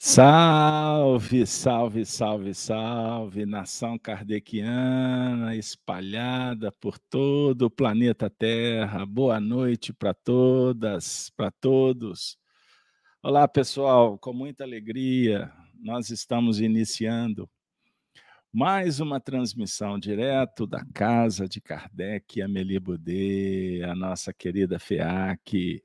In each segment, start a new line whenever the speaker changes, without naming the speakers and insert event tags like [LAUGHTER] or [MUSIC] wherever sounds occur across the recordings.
Salve, salve, salve, salve, nação kardeciana espalhada por todo o planeta Terra. Boa noite para todas, para todos. Olá, pessoal, com muita alegria, nós estamos iniciando mais uma transmissão direto da casa de Kardec, Amélie Boudet, a nossa querida FEAC.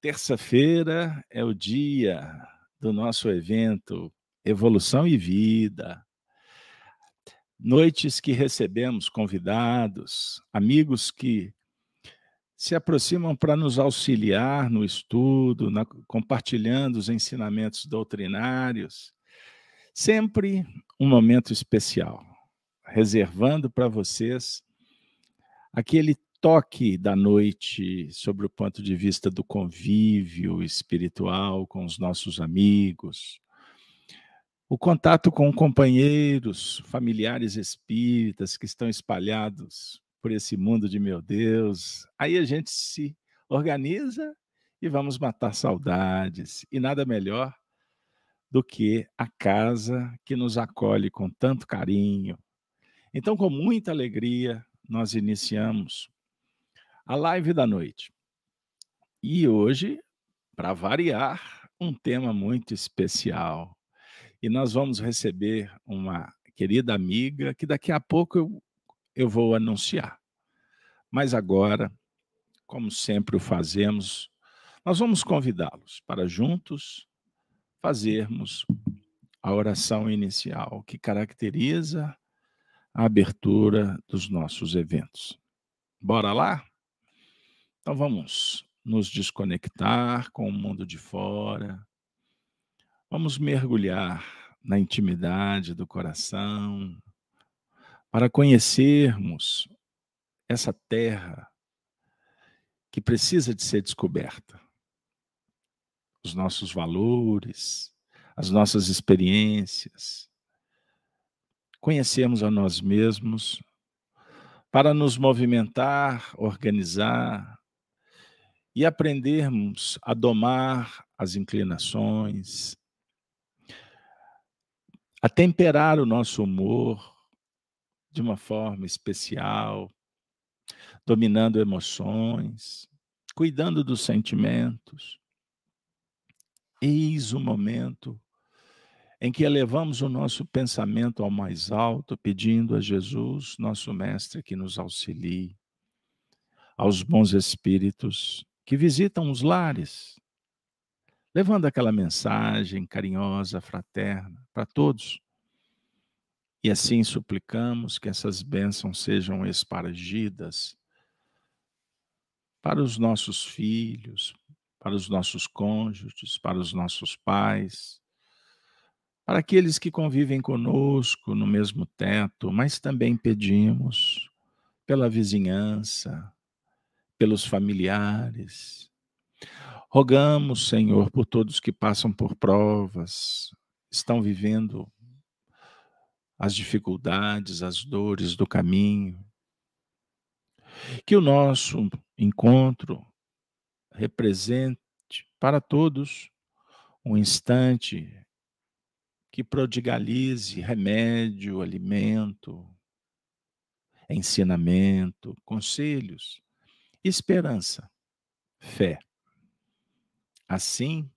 Terça-feira é o dia do nosso evento Evolução e Vida. Noites que recebemos convidados, amigos que se aproximam para nos auxiliar no estudo, na, compartilhando os ensinamentos doutrinários. Sempre um momento especial, reservando para vocês aquele toque da noite sobre o ponto de vista do convívio espiritual com os nossos amigos, o contato com companheiros, familiares espíritas que estão espalhados por esse mundo de meu Deus. Aí a gente se organiza e vamos matar saudades. E nada melhor do que a casa que nos acolhe com tanto carinho. Então, com muita alegria, nós iniciamos a live da noite. E hoje, para variar, um tema muito especial. E nós vamos receber uma querida amiga que daqui a pouco eu, eu vou anunciar. Mas agora, como sempre o fazemos, nós vamos convidá-los para juntos fazermos a oração inicial que caracteriza a abertura dos nossos eventos. Bora lá? Então vamos nos desconectar com o mundo de fora, vamos mergulhar na intimidade do coração, para conhecermos essa terra que precisa de ser descoberta. Os nossos valores, as nossas experiências, conhecermos a nós mesmos para nos movimentar, organizar, e aprendermos a domar as inclinações, a temperar o nosso humor de uma forma especial, dominando emoções, cuidando dos sentimentos. Eis o momento em que elevamos o nosso pensamento ao mais alto, pedindo a Jesus, nosso Mestre, que nos auxilie, aos bons espíritos, que visitam os lares, levando aquela mensagem carinhosa, fraterna para todos. E assim suplicamos que essas bênçãos sejam espargidas para os nossos filhos, para os nossos cônjuges, para os nossos pais, para aqueles que convivem conosco no mesmo teto, mas também pedimos pela vizinhança, pelos familiares. Rogamos, Senhor, por todos que passam por provas, estão vivendo as dificuldades, as dores do caminho. Que o nosso encontro represente para todos um instante que prodigalize remédio, alimento, ensinamento, conselhos esperança, fé. Assim,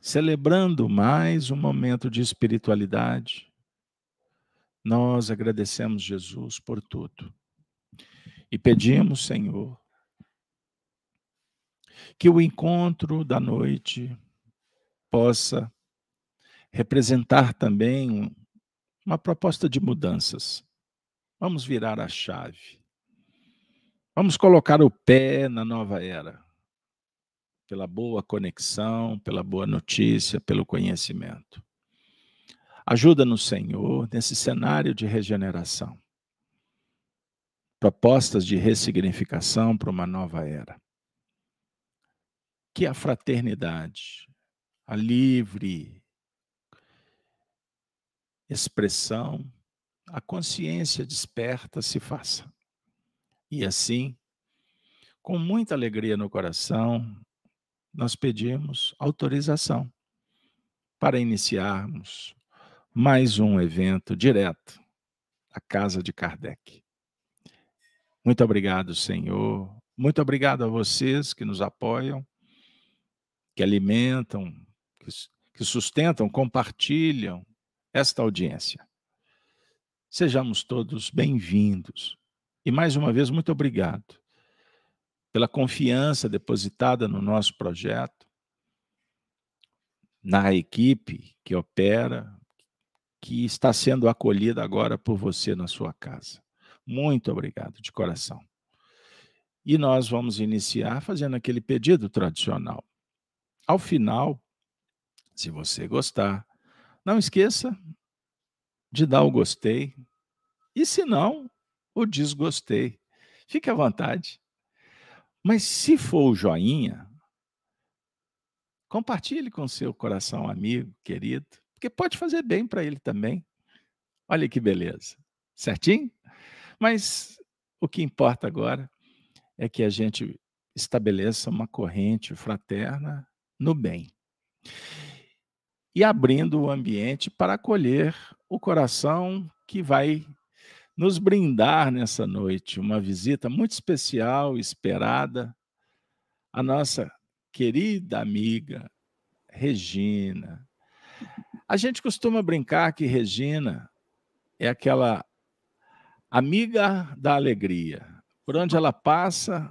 celebrando mais um momento de espiritualidade, nós agradecemos Jesus por tudo e pedimos, Senhor, que o encontro da noite possa representar também uma proposta de mudanças. Vamos virar a chave. Vamos colocar o pé na nova era, pela boa conexão, pela boa notícia, pelo conhecimento. Ajuda-nos, Senhor, nesse cenário de regeneração. Propostas de ressignificação para uma nova era. Que a fraternidade, a livre expressão, a consciência desperta se faça. E assim, com muita alegria no coração, nós pedimos autorização para iniciarmos mais um evento direto à casa de Kardec. Muito obrigado, Senhor. Muito obrigado a vocês que nos apoiam, que alimentam, que sustentam, compartilham esta audiência. Sejamos todos bem-vindos. E mais uma vez, muito obrigado pela confiança depositada no nosso projeto, na equipe que opera, que está sendo acolhida agora por você na sua casa. Muito obrigado, de coração. E nós vamos iniciar fazendo aquele pedido tradicional. Ao final, se você gostar, não esqueça de dar o gostei. E se não, o desgostei. Fique à vontade. Mas se for o joinha, compartilhe com seu coração amigo, querido, porque pode fazer bem para ele também. Olha que beleza. Certinho? Mas o que importa agora é que a gente estabeleça uma corrente fraterna no bem. E abrindo o ambiente para acolher o coração que vai nos brindar nessa noite uma visita muito especial, esperada, a nossa querida amiga Regina. A gente costuma brincar que Regina é aquela amiga da alegria. Por onde ela passa,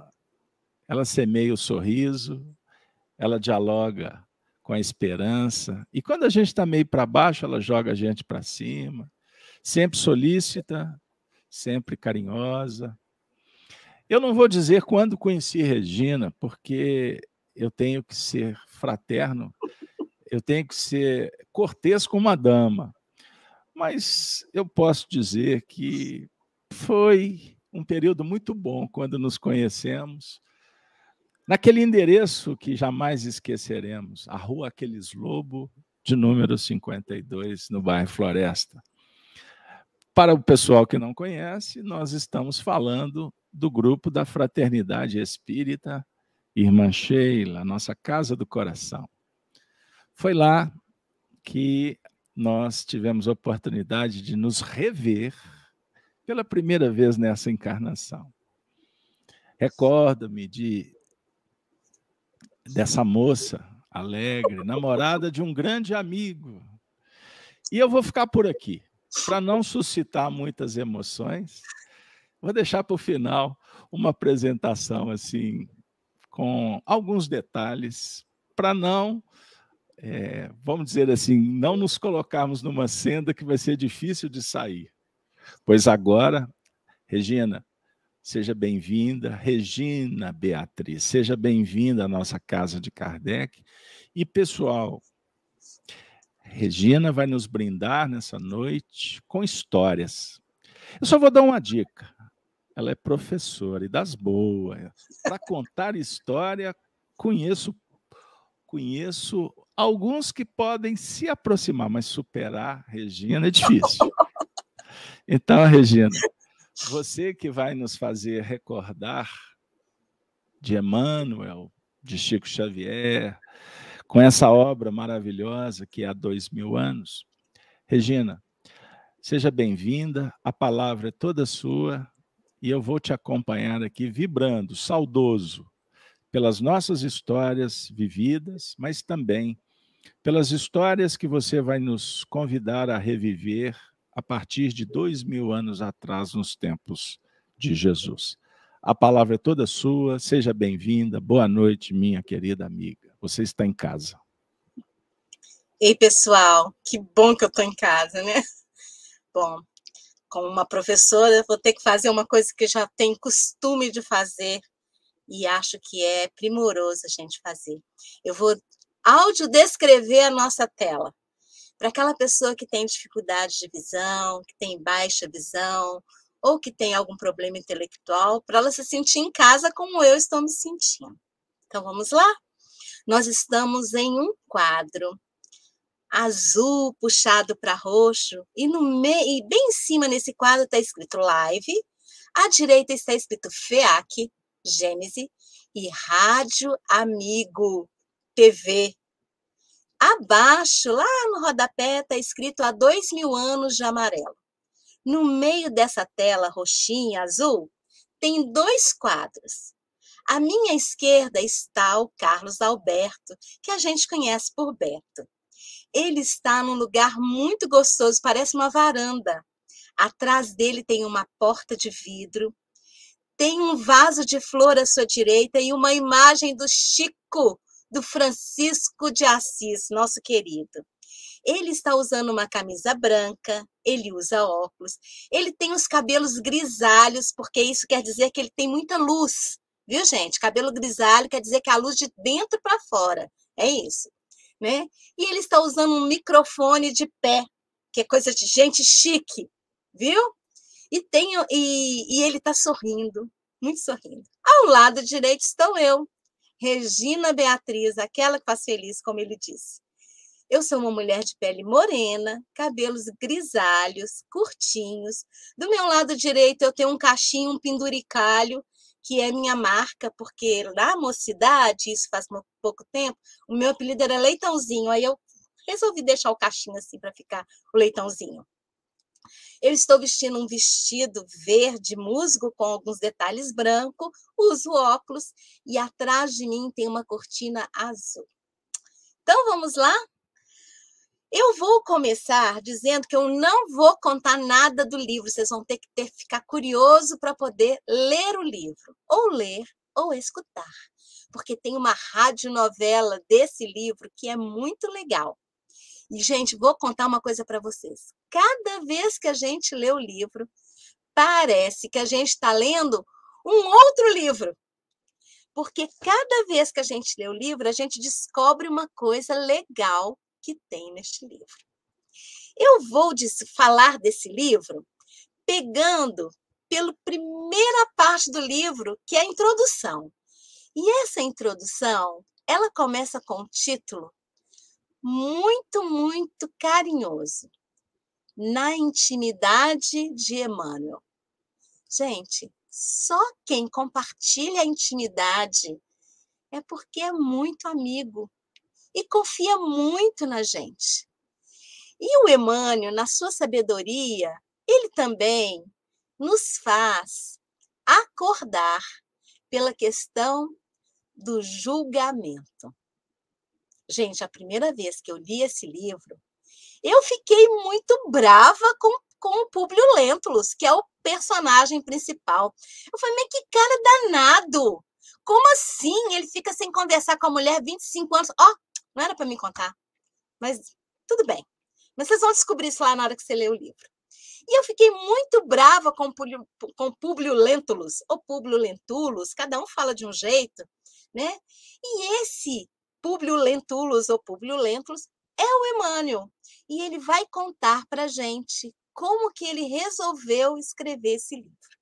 ela semeia o sorriso, ela dialoga com a esperança. E quando a gente está meio para baixo, ela joga a gente para cima, sempre solícita, sempre carinhosa. Eu não vou dizer quando conheci Regina, porque eu tenho que ser fraterno, eu tenho que ser cortês com uma dama. Mas eu posso dizer que foi um período muito bom quando nos conhecemos. Naquele endereço que jamais esqueceremos, a Rua Aqueles Lobo, de número 52, no bairro Floresta. Para o pessoal que não conhece, nós estamos falando do grupo da Fraternidade Espírita Irmã Sheila, nossa Casa do Coração. Foi lá que nós tivemos a oportunidade de nos rever pela primeira vez nessa encarnação. Recordo-me de dessa moça alegre, namorada de um grande amigo. E eu vou ficar por aqui para não suscitar muitas emoções, vou deixar para o final uma apresentação assim com alguns detalhes para não, é, vamos dizer assim, não nos colocarmos numa senda que vai ser difícil de sair. Pois agora, Regina, seja bem-vinda, Regina Beatriz, seja bem-vinda à nossa casa de Kardec. E pessoal, Regina vai nos brindar nessa noite com histórias. Eu só vou dar uma dica. Ela é professora e das boas. Para contar história, conheço conheço alguns que podem se aproximar, mas superar Regina é difícil. Então, Regina, você que vai nos fazer recordar de Emmanuel, de Chico Xavier, com essa obra maravilhosa que é há dois mil anos. Regina, seja bem-vinda, a palavra é toda sua e eu vou te acompanhar aqui vibrando, saudoso, pelas nossas histórias vividas, mas também pelas histórias que você vai nos convidar a reviver a partir de dois mil anos atrás, nos tempos de Jesus. A palavra é toda sua, seja bem-vinda, boa noite, minha querida amiga. Você está em casa.
Ei, pessoal, que bom que eu estou em casa, né? Bom, como uma professora, vou ter que fazer uma coisa que já tenho costume de fazer e acho que é primoroso a gente fazer. Eu vou audiodescrever a nossa tela. Para aquela pessoa que tem dificuldade de visão, que tem baixa visão, ou que tem algum problema intelectual, para ela se sentir em casa como eu estou me sentindo. Então vamos lá? Nós estamos em um quadro azul puxado para roxo e no meio, e bem em cima nesse quadro está escrito live, à direita está escrito FEAC, Gênese, e Rádio Amigo TV. Abaixo, lá no rodapé, está escrito há dois mil anos de amarelo. No meio dessa tela roxinha, azul, tem dois quadros. À minha esquerda está o Carlos Alberto, que a gente conhece por Beto. Ele está num lugar muito gostoso, parece uma varanda. Atrás dele tem uma porta de vidro, tem um vaso de flor à sua direita e uma imagem do Chico, do Francisco de Assis, nosso querido. Ele está usando uma camisa branca, ele usa óculos, ele tem os cabelos grisalhos, porque isso quer dizer que ele tem muita luz, viu, gente? Cabelo grisalho quer dizer que a luz de dentro para fora, é isso, né? E ele está usando um microfone de pé, que é coisa de gente chique, viu? E, tenho, e, e ele está sorrindo, muito sorrindo. Ao lado direito estou eu, Regina Beatriz, aquela que faz feliz, como ele disse. Eu sou uma mulher de pele morena, cabelos grisalhos, curtinhos. Do meu lado direito eu tenho um cachinho, um penduricalho, que é minha marca, porque na mocidade, isso faz pouco tempo, o meu apelido era Leitãozinho, aí eu resolvi deixar o cachinho assim para ficar o Leitãozinho. Eu estou vestindo um vestido verde musgo com alguns detalhes brancos, uso óculos e atrás de mim tem uma cortina azul. Então vamos lá? Eu vou começar dizendo que eu não vou contar nada do livro, vocês vão ter que ter, ficar curioso para poder ler o livro, ou ler ou escutar, porque tem uma radionovela desse livro que é muito legal. E, gente, vou contar uma coisa para vocês. Cada vez que a gente lê o livro, parece que a gente está lendo um outro livro. Porque cada vez que a gente lê o livro, a gente descobre uma coisa legal que tem neste livro. Eu vou falar desse livro pegando pela primeira parte do livro, que é a introdução. E essa introdução, ela começa com o título muito, muito carinhoso. Na intimidade de Emmanuel. Gente, só quem compartilha a intimidade é porque é muito amigo e confia muito na gente. E o Emmanuel, na sua sabedoria, ele também nos faz acordar pela questão do julgamento. Gente, a primeira vez que eu li esse livro, eu fiquei muito brava com, com o Públio Lentulus, que é o personagem principal. Eu falei, mas que cara danado! Como assim? Ele fica sem conversar com a mulher 25 anos. Ó, oh, não era para me contar, mas tudo bem. Mas vocês vão descobrir isso lá na hora que você ler o livro. E eu fiquei muito brava com, com Públio Lentulus, ou Públio Lentulus, cada um fala de um jeito, né? E esse Públio Lentulus ou Públio Lentulus é o Emmanuel. E ele vai contar para gente como que ele resolveu escrever esse livro.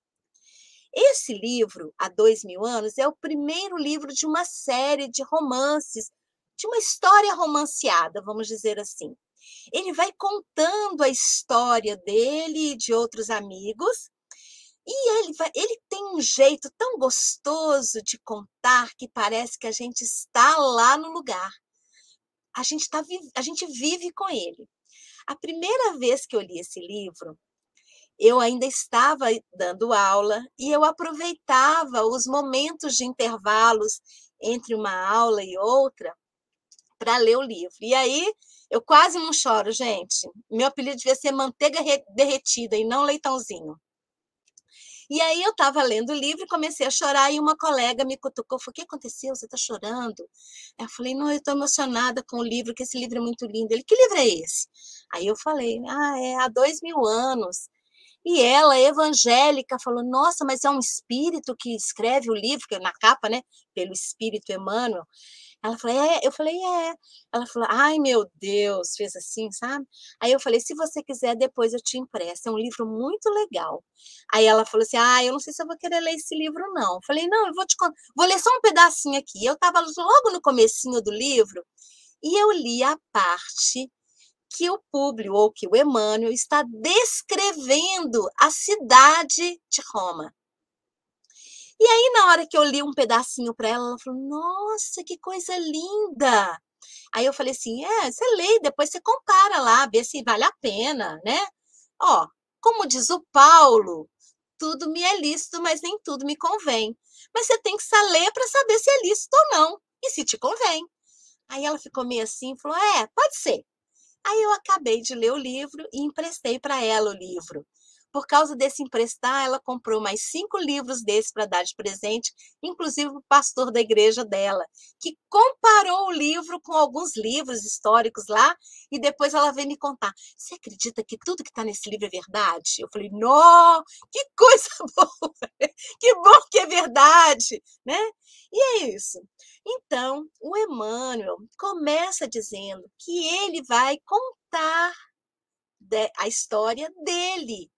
Esse livro, há dois mil anos, é o primeiro livro de uma série de romances, de uma história romanceada, vamos dizer assim. Ele vai contando a história dele e de outros amigos, e ele, vai, ele tem um jeito tão gostoso de contar que parece que a gente está lá no lugar. A gente, tá, a gente vive com ele. A primeira vez que eu li esse livro, eu ainda estava dando aula e eu aproveitava os momentos de intervalos entre uma aula e outra para ler o livro. E aí eu quase não choro, gente. Meu apelido devia ser manteiga derretida e não leitãozinho. E aí eu estava lendo o livro e comecei a chorar e uma colega me cutucou, falou, o que aconteceu? Você está chorando? Eu falei, não, eu estou emocionada com o livro, que esse livro é muito lindo. Ele, que livro é esse? Aí eu falei, ah, é há dois mil anos. E ela, evangélica, falou: Nossa, mas é um espírito que escreve o livro, que é na capa, né? Pelo espírito Emmanuel. Ela falou, é, eu falei, é. Ela falou, ai meu Deus, fez assim, sabe? Aí eu falei, se você quiser, depois eu te empresto. É um livro muito legal. Aí ela falou assim, ah, eu não sei se eu vou querer ler esse livro, não. Eu falei, não, eu vou te vou ler só um pedacinho aqui. Eu estava logo no comecinho do livro e eu li a parte que o Públio, ou que o Emmanuel, está descrevendo a cidade de Roma. E aí, na hora que eu li um pedacinho para ela, ela falou: Nossa, que coisa linda! Aí eu falei assim: é, você lê, depois você compara lá, vê se vale a pena, né? Ó, como diz o Paulo, tudo me é lícito, mas nem tudo me convém. Mas você tem que ler para saber se é lícito ou não, e se te convém. Aí ela ficou meio assim, falou: é, pode ser. Aí eu acabei de ler o livro e emprestei para ela o livro. Por causa desse emprestar, ela comprou mais cinco livros desses para dar de presente, inclusive o pastor da igreja dela, que comparou o livro com alguns livros históricos lá, e depois ela veio me contar. Você acredita que tudo que está nesse livro é verdade? Eu falei, nó, que coisa [LAUGHS] boa! Que bom que é verdade, né? E é isso. Então, o Emmanuel começa dizendo que ele vai contar a história dele,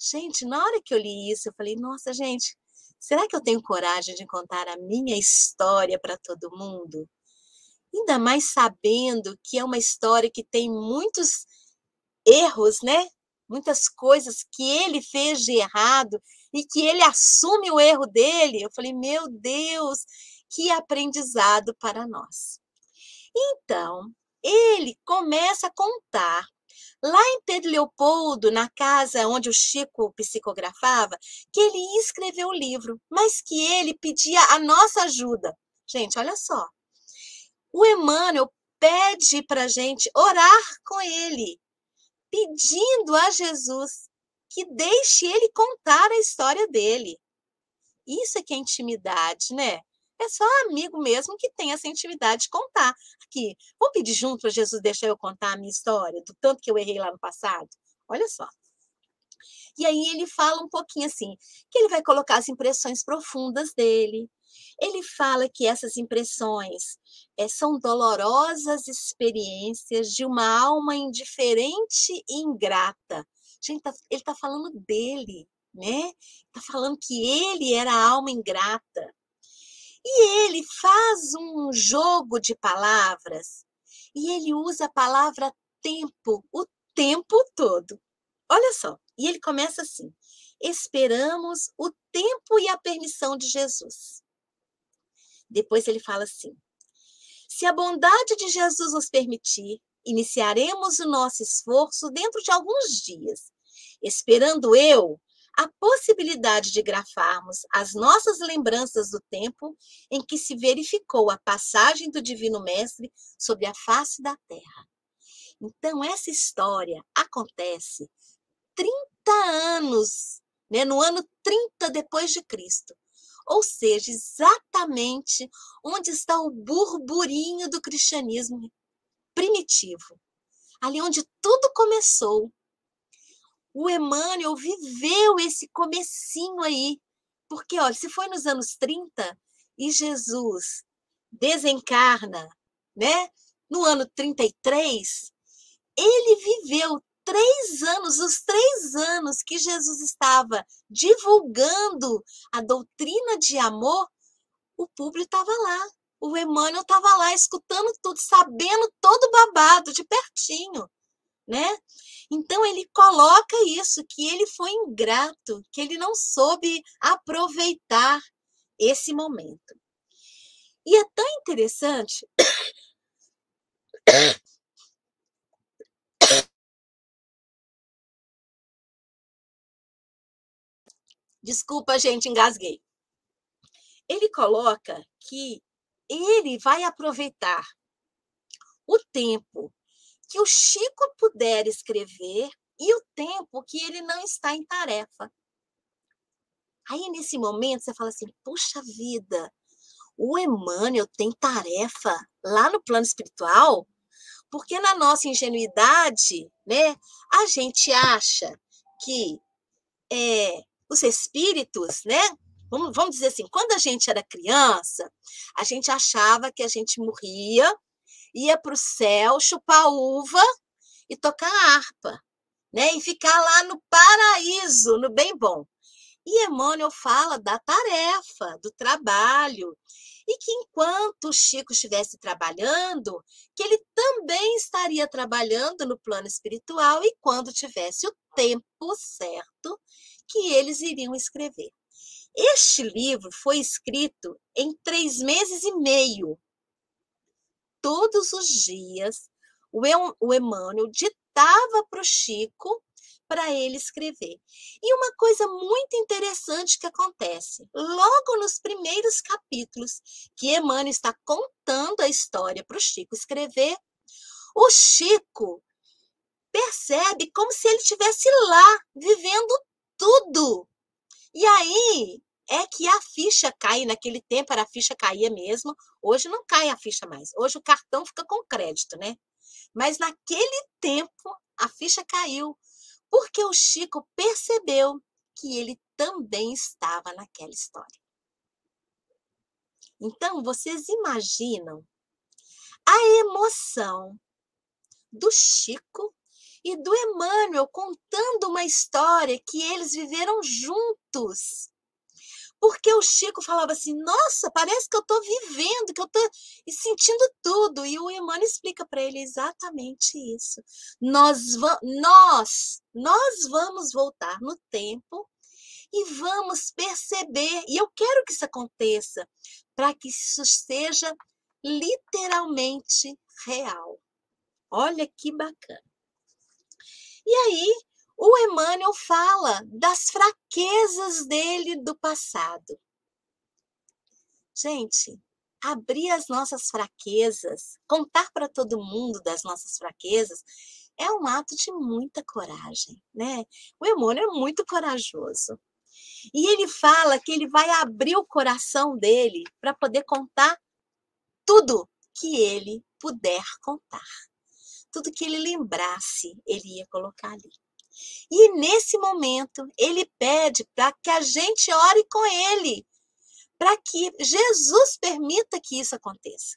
Gente, na hora que eu li isso, eu falei: nossa, gente, será que eu tenho coragem de contar a minha história para todo mundo? Ainda mais sabendo que é uma história que tem muitos erros, né? Muitas coisas que ele fez de errado e que ele assume o erro dele. Eu falei: meu Deus, que aprendizado para nós. Então, ele começa a contar Lá em Pedro Leopoldo, na casa onde o Chico psicografava, que ele escreveu o livro, mas que ele pedia a nossa ajuda. Gente, olha só. O Emmanuel pede para gente orar com ele, pedindo a Jesus que deixe ele contar a história dele. Isso é que é intimidade, né? É só amigo mesmo que tem essa intimidade de contar. Aqui, vamos pedir junto para Jesus deixar eu contar a minha história, do tanto que eu errei lá no passado? Olha só. E aí ele fala um pouquinho assim, que ele vai colocar as impressões profundas dele. Ele fala que essas impressões é, são dolorosas experiências de uma alma indiferente e ingrata. Gente, tá, ele está falando dele, né? Está falando que ele era a alma ingrata. E ele faz um jogo de palavras e ele usa a palavra tempo o tempo todo. Olha só, e ele começa assim: esperamos o tempo e a permissão de Jesus. Depois ele fala assim: se a bondade de Jesus nos permitir, iniciaremos o nosso esforço dentro de alguns dias, esperando eu a possibilidade de grafarmos as nossas lembranças do tempo em que se verificou a passagem do Divino Mestre sobre a face da Terra. Então, essa história acontece 30 anos, né, no ano 30 depois de Cristo. Ou seja, exatamente onde está o burburinho do cristianismo primitivo. Ali onde tudo começou, o Emmanuel viveu esse comecinho aí. Porque, olha, se foi nos anos 30 e Jesus desencarna, né? No ano 33, ele viveu três anos, os três anos que Jesus estava divulgando a doutrina de amor, o público estava lá. O Emmanuel estava lá escutando tudo, sabendo todo babado de pertinho, né? Então ele coloca isso, que ele foi ingrato, que ele não soube aproveitar esse momento. E é tão interessante. [COUGHS] Desculpa, gente, engasguei. Ele coloca que ele vai aproveitar o tempo que o Chico puder escrever e o tempo que ele não está em tarefa. Aí, nesse momento, você fala assim: puxa vida, o Emmanuel tem tarefa lá no plano espiritual? Porque na nossa ingenuidade, né, a gente acha que é, os espíritos, né, vamos, vamos dizer assim, quando a gente era criança, a gente achava que a gente morria ia para o céu chupar uva e tocar harpa, né? E ficar lá no paraíso, no bem bom. E Emmanuel fala da tarefa, do trabalho, e que enquanto o Chico estivesse trabalhando, que ele também estaria trabalhando no plano espiritual e quando tivesse o tempo certo, que eles iriam escrever. Este livro foi escrito em três meses e meio, todos os dias o Emmanuel ditava para o Chico para ele escrever. E uma coisa muito interessante que acontece, logo nos primeiros capítulos, que Emmanuel está contando a história para o Chico escrever, o Chico percebe como se ele estivesse lá, vivendo tudo. E aí é que a ficha cai, naquele tempo era a ficha caía mesmo, hoje não cai a ficha mais. Hoje o cartão fica com crédito, né? Mas naquele tempo a ficha caiu, porque o Chico percebeu que ele também estava naquela história. Então, vocês imaginam a emoção do Chico e do Emmanuel contando uma história que eles viveram juntos. Porque o Chico falava assim: Nossa, parece que eu estou vivendo, que eu estou sentindo tudo. E o Emmanuel explica para ele exatamente isso. Nós, nós, nós vamos voltar no tempo e vamos perceber. E eu quero que isso aconteça para que isso seja literalmente real. Olha que bacana. E aí, o Emmanuel fala das fraquezas dele do passado. Gente, abrir as nossas fraquezas, contar para todo mundo das nossas fraquezas, é um ato de muita coragem, né? O Emmanuel é muito corajoso. E ele fala que ele vai abrir o coração dele para poder contar tudo que ele puder contar. Tudo que ele lembrasse, ele ia colocar ali. E nesse momento, ele pede para que a gente ore com ele, para que Jesus permita que isso aconteça.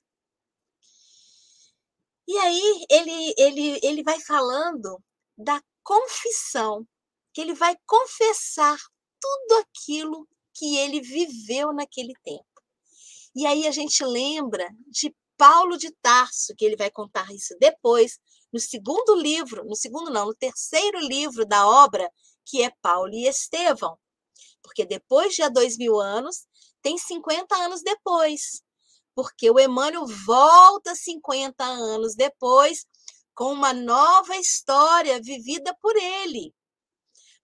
E aí ele, ele, ele vai falando da confissão, que ele vai confessar tudo aquilo que ele viveu naquele tempo. E aí a gente lembra de Paulo de Tarso, que ele vai contar isso depois, no segundo livro, no segundo não, no terceiro livro da obra, que é Paulo e Estevão. Porque depois de há dois mil anos, tem 50 anos depois. Porque o Emmanuel volta 50 anos depois com uma nova história vivida por ele.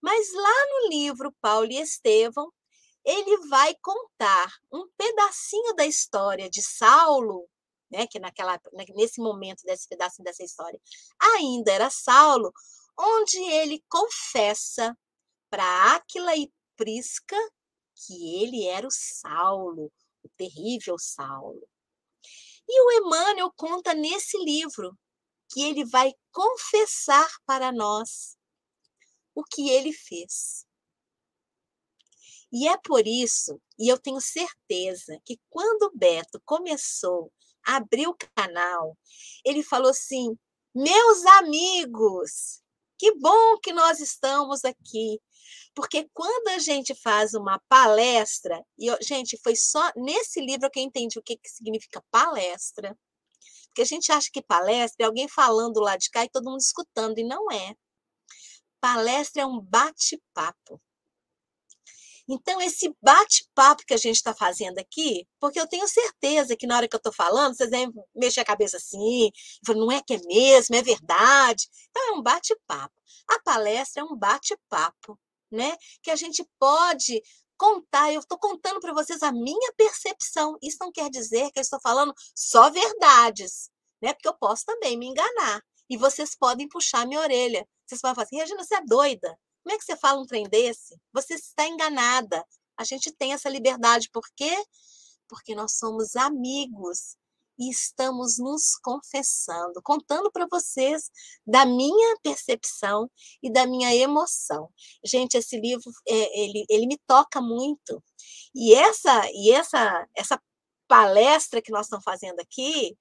Mas lá no livro Paulo e Estevão, ele vai contar um pedacinho da história de Saulo né, que naquela, nesse momento desse pedaço dessa história, ainda era Saulo, onde ele confessa para Áquila e Prisca que ele era o Saulo, o terrível Saulo. E o Emmanuel conta nesse livro que ele vai confessar para nós o que ele fez. E é por isso, e eu tenho certeza, que quando Beto começou abriu o canal, ele falou assim: meus amigos, que bom que nós estamos aqui. Porque quando a gente faz uma palestra, e gente, foi só nesse livro que eu entendi o que, que significa palestra. Porque a gente acha que palestra é alguém falando lá de cá e todo mundo escutando, e não é. Palestra é um bate-papo. Então, esse bate-papo que a gente está fazendo aqui, porque eu tenho certeza que na hora que eu estou falando, vocês devem mexer a cabeça assim, não é que é mesmo, é verdade. Então, é um bate-papo. A palestra é um bate-papo, né? Que a gente pode contar, eu estou contando para vocês a minha percepção. Isso não quer dizer que eu estou falando só verdades, né? Porque eu posso também me enganar. E vocês podem puxar minha orelha. Vocês podem falar assim, Regina, você é doida. Como é que você fala um trem desse? Você está enganada. A gente tem essa liberdade. Por quê? Porque nós somos amigos e estamos nos confessando, contando para vocês da minha percepção e da minha emoção. Gente, esse livro é, ele, ele me toca muito. E essa e essa essa palestra que nós estamos fazendo aqui,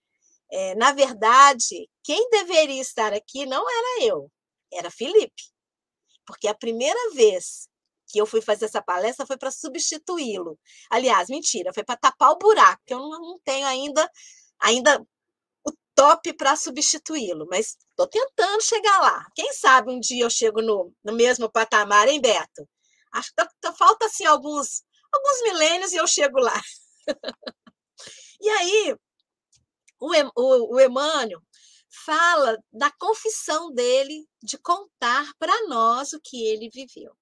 é, na verdade, quem deveria estar aqui não era eu, era Felipe porque a primeira vez que eu fui fazer essa palestra foi para substituí-lo. Aliás, mentira, foi para tapar o buraco, que eu não, tenho ainda, ainda o top para substituí-lo, mas estou tentando chegar lá. Quem sabe um dia eu chego no, no mesmo patamar, hein, Beto? Acho que tá, tá, falta assim alguns, alguns milênios e eu chego lá. [LAUGHS] e aí, o, o, o Emmanuel fala da confissão dele de contar para nós o que ele viveu.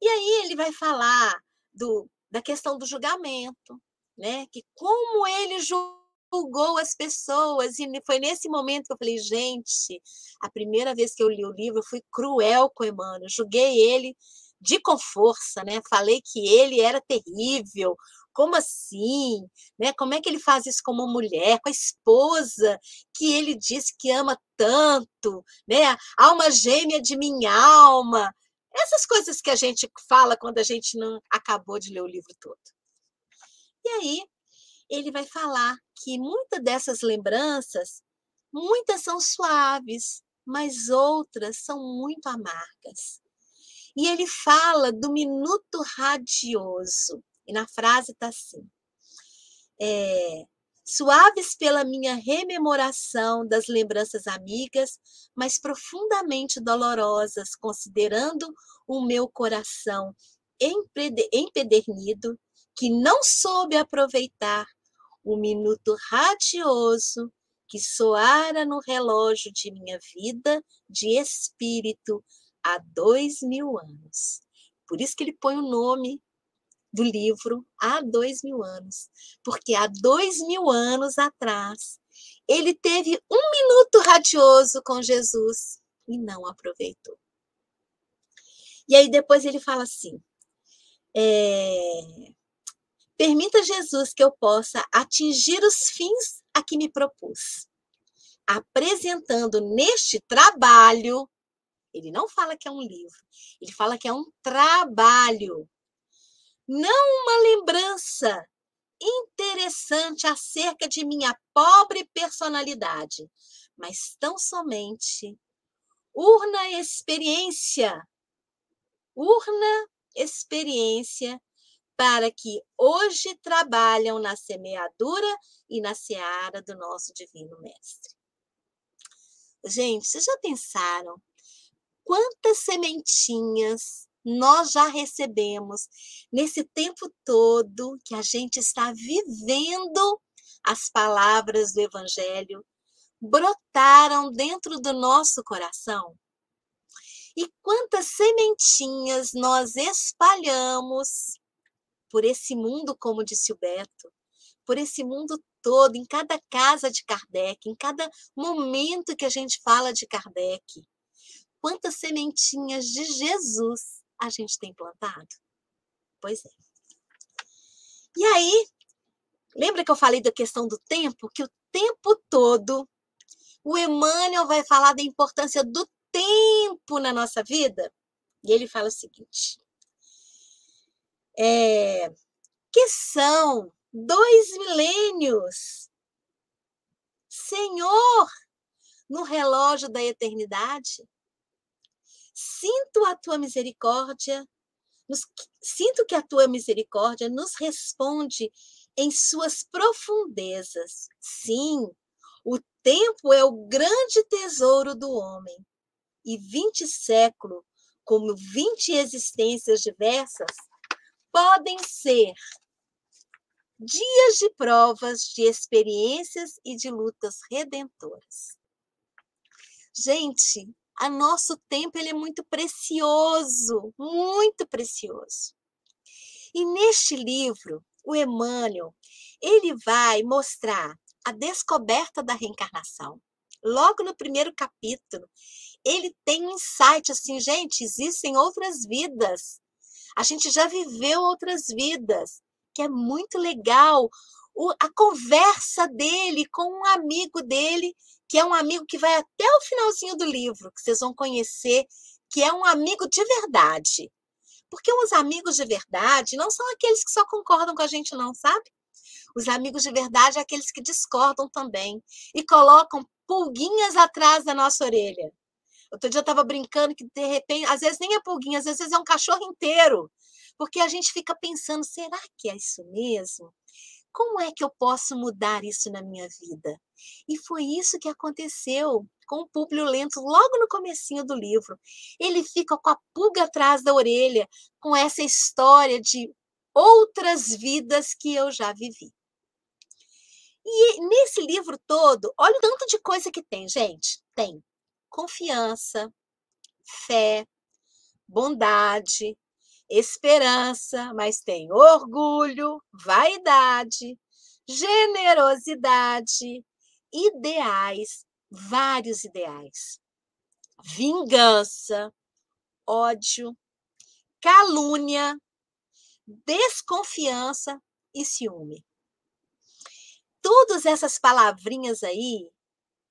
E aí ele vai falar do, da questão do julgamento, né? Que como ele julgou as pessoas e foi nesse momento que eu falei, gente, a primeira vez que eu li o livro eu fui cruel com Emmanuel, julguei ele de com força, né? Falei que ele era terrível, como assim? Né? Como é que ele faz isso com uma mulher, com a esposa que ele disse que ama tanto, né? Alma gêmea de minha alma. Essas coisas que a gente fala quando a gente não acabou de ler o livro todo. E aí, ele vai falar que muitas dessas lembranças, muitas são suaves, mas outras são muito amargas. E ele fala do minuto radioso. E na frase está assim: é, suaves pela minha rememoração das lembranças amigas, mas profundamente dolorosas, considerando o meu coração empedernido, que não soube aproveitar o minuto radioso que soara no relógio de minha vida de espírito há dois mil anos. Por isso que ele põe o nome do livro há dois mil anos, porque há dois mil anos atrás ele teve um minuto radioso com Jesus e não aproveitou. E aí depois ele fala assim: é, permita Jesus que eu possa atingir os fins a que me propus, apresentando neste trabalho. Ele não fala que é um livro, ele fala que é um trabalho não uma lembrança interessante acerca de minha pobre personalidade, mas tão somente urna experiência, urna experiência para que hoje trabalham na semeadura e na seara do nosso divino mestre. Gente, vocês já pensaram quantas sementinhas nós já recebemos nesse tempo todo que a gente está vivendo as palavras do Evangelho, brotaram dentro do nosso coração. E quantas sementinhas nós espalhamos por esse mundo, como disse o Beto, por esse mundo todo, em cada casa de Kardec, em cada momento que a gente fala de Kardec. Quantas sementinhas de Jesus a gente tem plantado? Pois é. E aí, lembra que eu falei da questão do tempo? Que o tempo todo o Emmanuel vai falar da importância do tempo na nossa vida. E ele fala o seguinte: é, que são dois milênios, Senhor, no relógio da eternidade. Sinto a tua misericórdia, nos, sinto que a tua misericórdia nos responde em suas profundezas. Sim, o tempo é o grande tesouro do homem. E vinte séculos, como vinte existências diversas, podem ser dias de provas, de experiências e de lutas redentoras. Gente, a nosso tempo ele é muito precioso, muito precioso. E neste livro, o Emmanuel, ele vai mostrar a descoberta da reencarnação. Logo no primeiro capítulo, ele tem um insight assim, gente, existem outras vidas. A gente já viveu outras vidas, que é muito legal. O, a conversa dele com um amigo dele que é um amigo que vai até o finalzinho do livro, que vocês vão conhecer, que é um amigo de verdade. Porque os amigos de verdade não são aqueles que só concordam com a gente, não, sabe? Os amigos de verdade é aqueles que discordam também e colocam pulguinhas atrás da nossa orelha. Outro dia eu estava brincando que, de repente, às vezes nem é pulguinha, às vezes é um cachorro inteiro. Porque a gente fica pensando, será que é isso mesmo? Como é que eu posso mudar isso na minha vida? E foi isso que aconteceu com o Públio Lento logo no comecinho do livro. Ele fica com a pulga atrás da orelha com essa história de outras vidas que eu já vivi. E nesse livro todo, olha o tanto de coisa que tem, gente. Tem confiança, fé, bondade, esperança, mas tem orgulho, vaidade, generosidade, ideais, vários ideais, vingança, ódio, calúnia, desconfiança e ciúme. Todas essas palavrinhas aí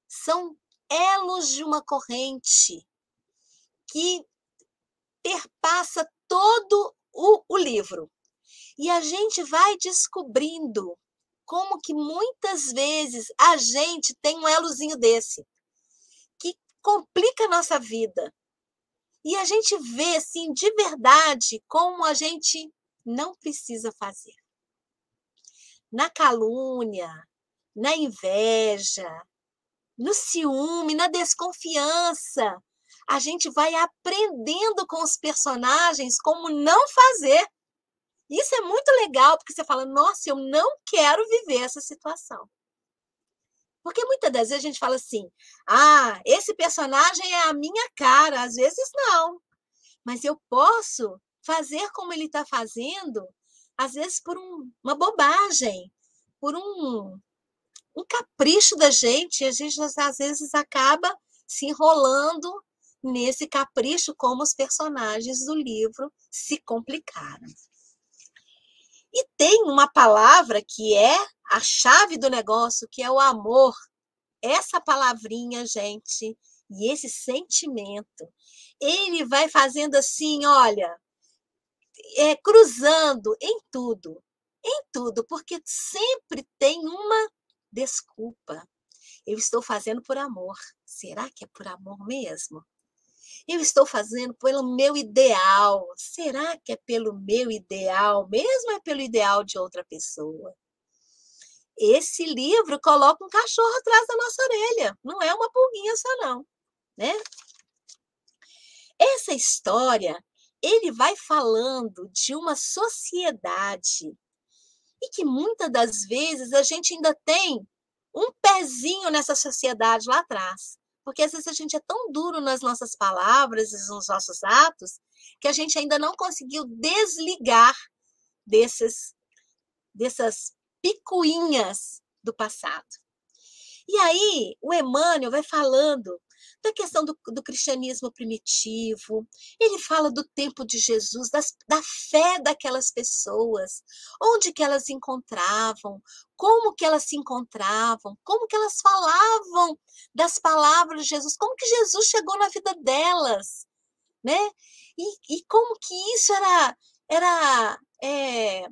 são elos de uma corrente que perpassa todo o, o livro. E a gente vai descobrindo como que muitas vezes a gente tem um elozinho desse, que complica a nossa vida. E a gente vê, assim, de verdade, como a gente não precisa fazer. Na calúnia, na inveja, no ciúme, na desconfiança, a gente vai aprendendo com os personagens como não fazer. Isso é muito legal, porque você fala, nossa, eu não quero viver essa situação. Porque muitas das vezes a gente fala assim, ah, esse personagem é a minha cara. Às vezes não. Mas eu posso fazer como ele está fazendo, às vezes por um, uma bobagem, por um, um capricho da gente. A gente às vezes acaba se enrolando nesse capricho como os personagens do livro se complicaram. E tem uma palavra que é a chave do negócio, que é o amor. Essa palavrinha, gente, e esse sentimento, ele vai fazendo assim, olha, é, cruzando em tudo, em tudo, porque sempre tem uma desculpa. Eu estou fazendo por amor. Será que é por amor mesmo? Eu estou fazendo pelo meu ideal. Será que é pelo meu ideal, mesmo é pelo ideal de outra pessoa? Esse livro coloca um cachorro atrás da nossa orelha. Não é uma pulguinha só, não. Né? Essa história, ele vai falando de uma sociedade e que muitas das vezes a gente ainda tem um pezinho nessa sociedade lá atrás. Porque às vezes a gente é tão duro nas nossas palavras e nos nossos atos que a gente ainda não conseguiu desligar desses, dessas picuinhas do passado. E aí, o Emmanuel vai falando da questão do, do, cristianismo primitivo, ele fala do tempo de Jesus, das, da fé daquelas pessoas, onde que elas encontravam, como que elas se encontravam, como que elas falavam das palavras de Jesus, como que Jesus chegou na vida delas, né? E, e como que isso era, era é,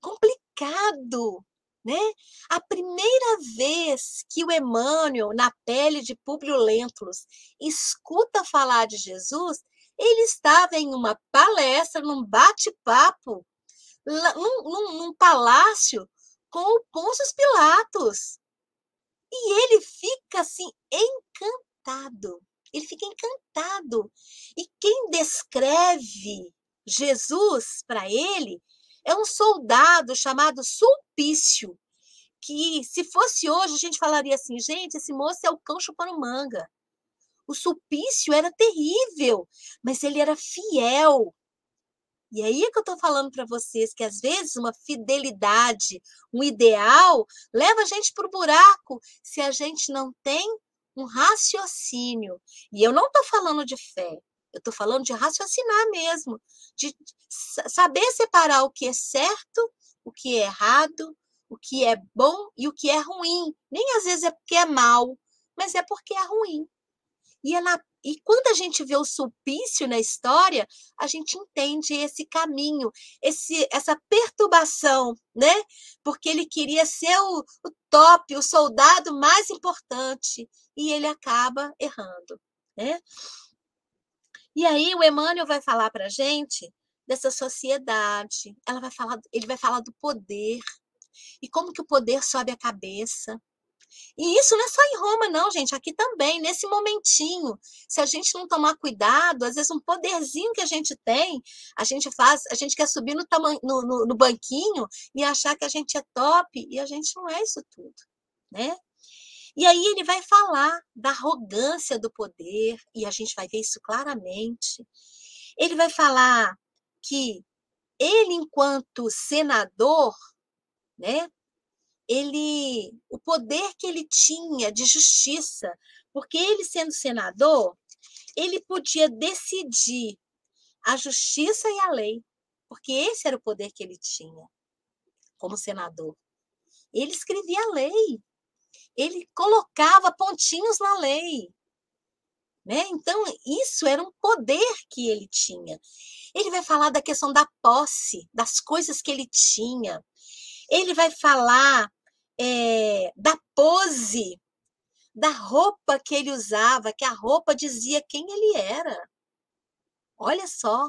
complicado, né? A primeira vez que o Emmanuel, na pele de Públio Lentulus, escuta falar de Jesus, ele estava em uma palestra, num bate-papo, num, num, num palácio com o Pôncio Pilatos. E ele fica assim encantado. Ele fica encantado. E quem descreve Jesus para ele é um soldado chamado Sulpício, que se fosse hoje a gente falaria assim, gente, esse moço é o cão chupando manga. O Sulpício era terrível, mas ele era fiel. E aí é que eu estou falando para vocês que às vezes uma fidelidade, um ideal, leva a gente para o buraco se a gente não tem um raciocínio. E eu não estou falando de fé, eu estou falando de raciocinar mesmo, de saber separar o que é certo, o que é errado, o que é bom e o que é ruim. Nem às vezes é porque é mal, mas é porque é ruim. E, é na, e quando a gente vê o sulpício na história, a gente entende esse caminho, esse, essa perturbação, né? Porque ele queria ser o, o top, o soldado mais importante, e ele acaba errando, né? E aí o Emmanuel vai falar para a gente dessa sociedade. Ela vai falar, ele vai falar do poder e como que o poder sobe a cabeça. E isso não é só em Roma, não, gente. Aqui também, nesse momentinho, se a gente não tomar cuidado, às vezes um poderzinho que a gente tem, a gente faz, a gente quer subir no, no, no, no banquinho e achar que a gente é top, e a gente não é isso tudo. né? E aí ele vai falar da arrogância do poder, e a gente vai ver isso claramente. Ele vai falar que ele, enquanto senador, né, ele, o poder que ele tinha de justiça, porque ele sendo senador, ele podia decidir a justiça e a lei, porque esse era o poder que ele tinha como senador. Ele escrevia a lei, ele colocava pontinhos na lei. Né? Então, isso era um poder que ele tinha. Ele vai falar da questão da posse, das coisas que ele tinha. Ele vai falar é, da pose, da roupa que ele usava, que a roupa dizia quem ele era. Olha só,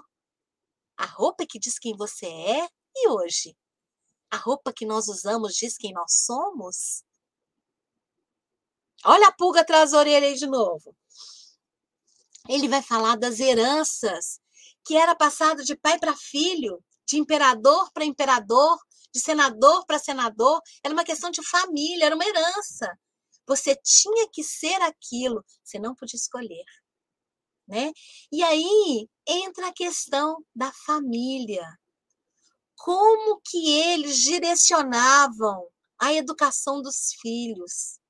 a roupa que diz quem você é e hoje? A roupa que nós usamos diz quem nós somos? Olha a pulga atrás da orelha aí de novo. Ele vai falar das heranças que era passado de pai para filho, de imperador para imperador, de senador para senador. Era uma questão de família, era uma herança. Você tinha que ser aquilo, você não podia escolher. Né? E aí entra a questão da família. Como que eles direcionavam a educação dos filhos?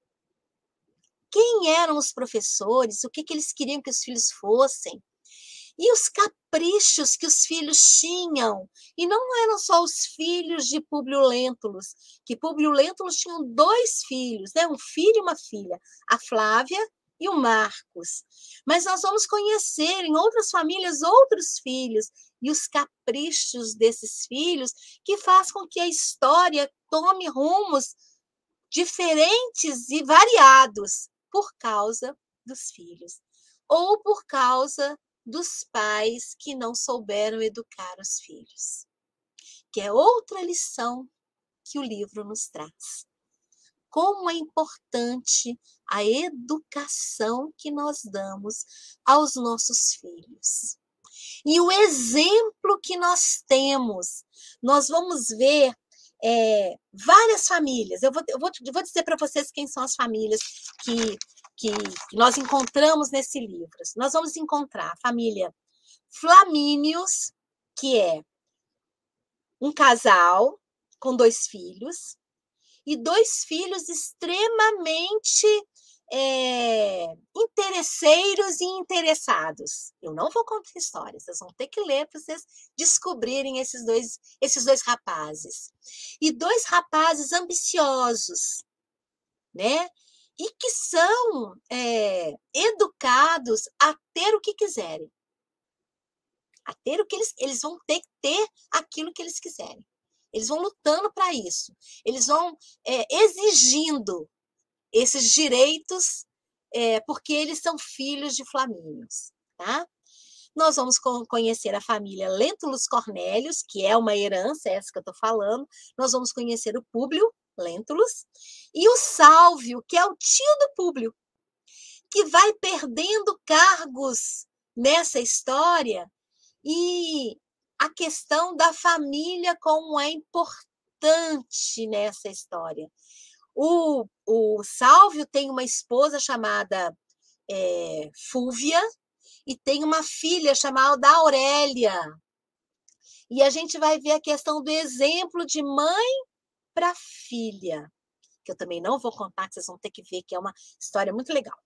Quem eram os professores, o que, que eles queriam que os filhos fossem, e os caprichos que os filhos tinham. E não eram só os filhos de Públio Lentulus, que Públio Lentulus tinha dois filhos, né? um filho e uma filha, a Flávia e o Marcos. Mas nós vamos conhecer em outras famílias outros filhos e os caprichos desses filhos que faz com que a história tome rumos diferentes e variados por causa dos filhos, ou por causa dos pais que não souberam educar os filhos. Que é outra lição que o livro nos traz. Como é importante a educação que nós damos aos nossos filhos. E o exemplo que nós temos, nós vamos ver é, várias famílias. Eu vou, eu vou, eu vou dizer para vocês quem são as famílias que, que, nós encontramos nesse livro. Nós vamos encontrar a família Flamínios, que é um casal com dois filhos, e dois filhos extremamente é, interesseiros e interessados. Eu não vou contar histórias, vocês vão ter que ler para vocês descobrirem esses dois, esses dois rapazes. E dois rapazes ambiciosos, né? E que são é, educados a ter o que quiserem. A ter o que eles, eles vão ter que ter aquilo que eles quiserem. Eles vão lutando para isso. Eles vão é, exigindo esses direitos, é, porque eles são filhos de flamínios, tá? Nós vamos conhecer a família Lentulus Cornélios, que é uma herança, essa que eu estou falando. Nós vamos conhecer o Públio Lentulus e o Sálvio, que é o tio do Públio, que vai perdendo cargos nessa história e a questão da família como é importante nessa história. O, o Sálvio tem uma esposa chamada é, Fúvia e tem uma filha chamada Aurélia. E a gente vai ver a questão do exemplo de mãe para filha, que eu também não vou contar, que vocês vão ter que ver, que é uma história muito legal.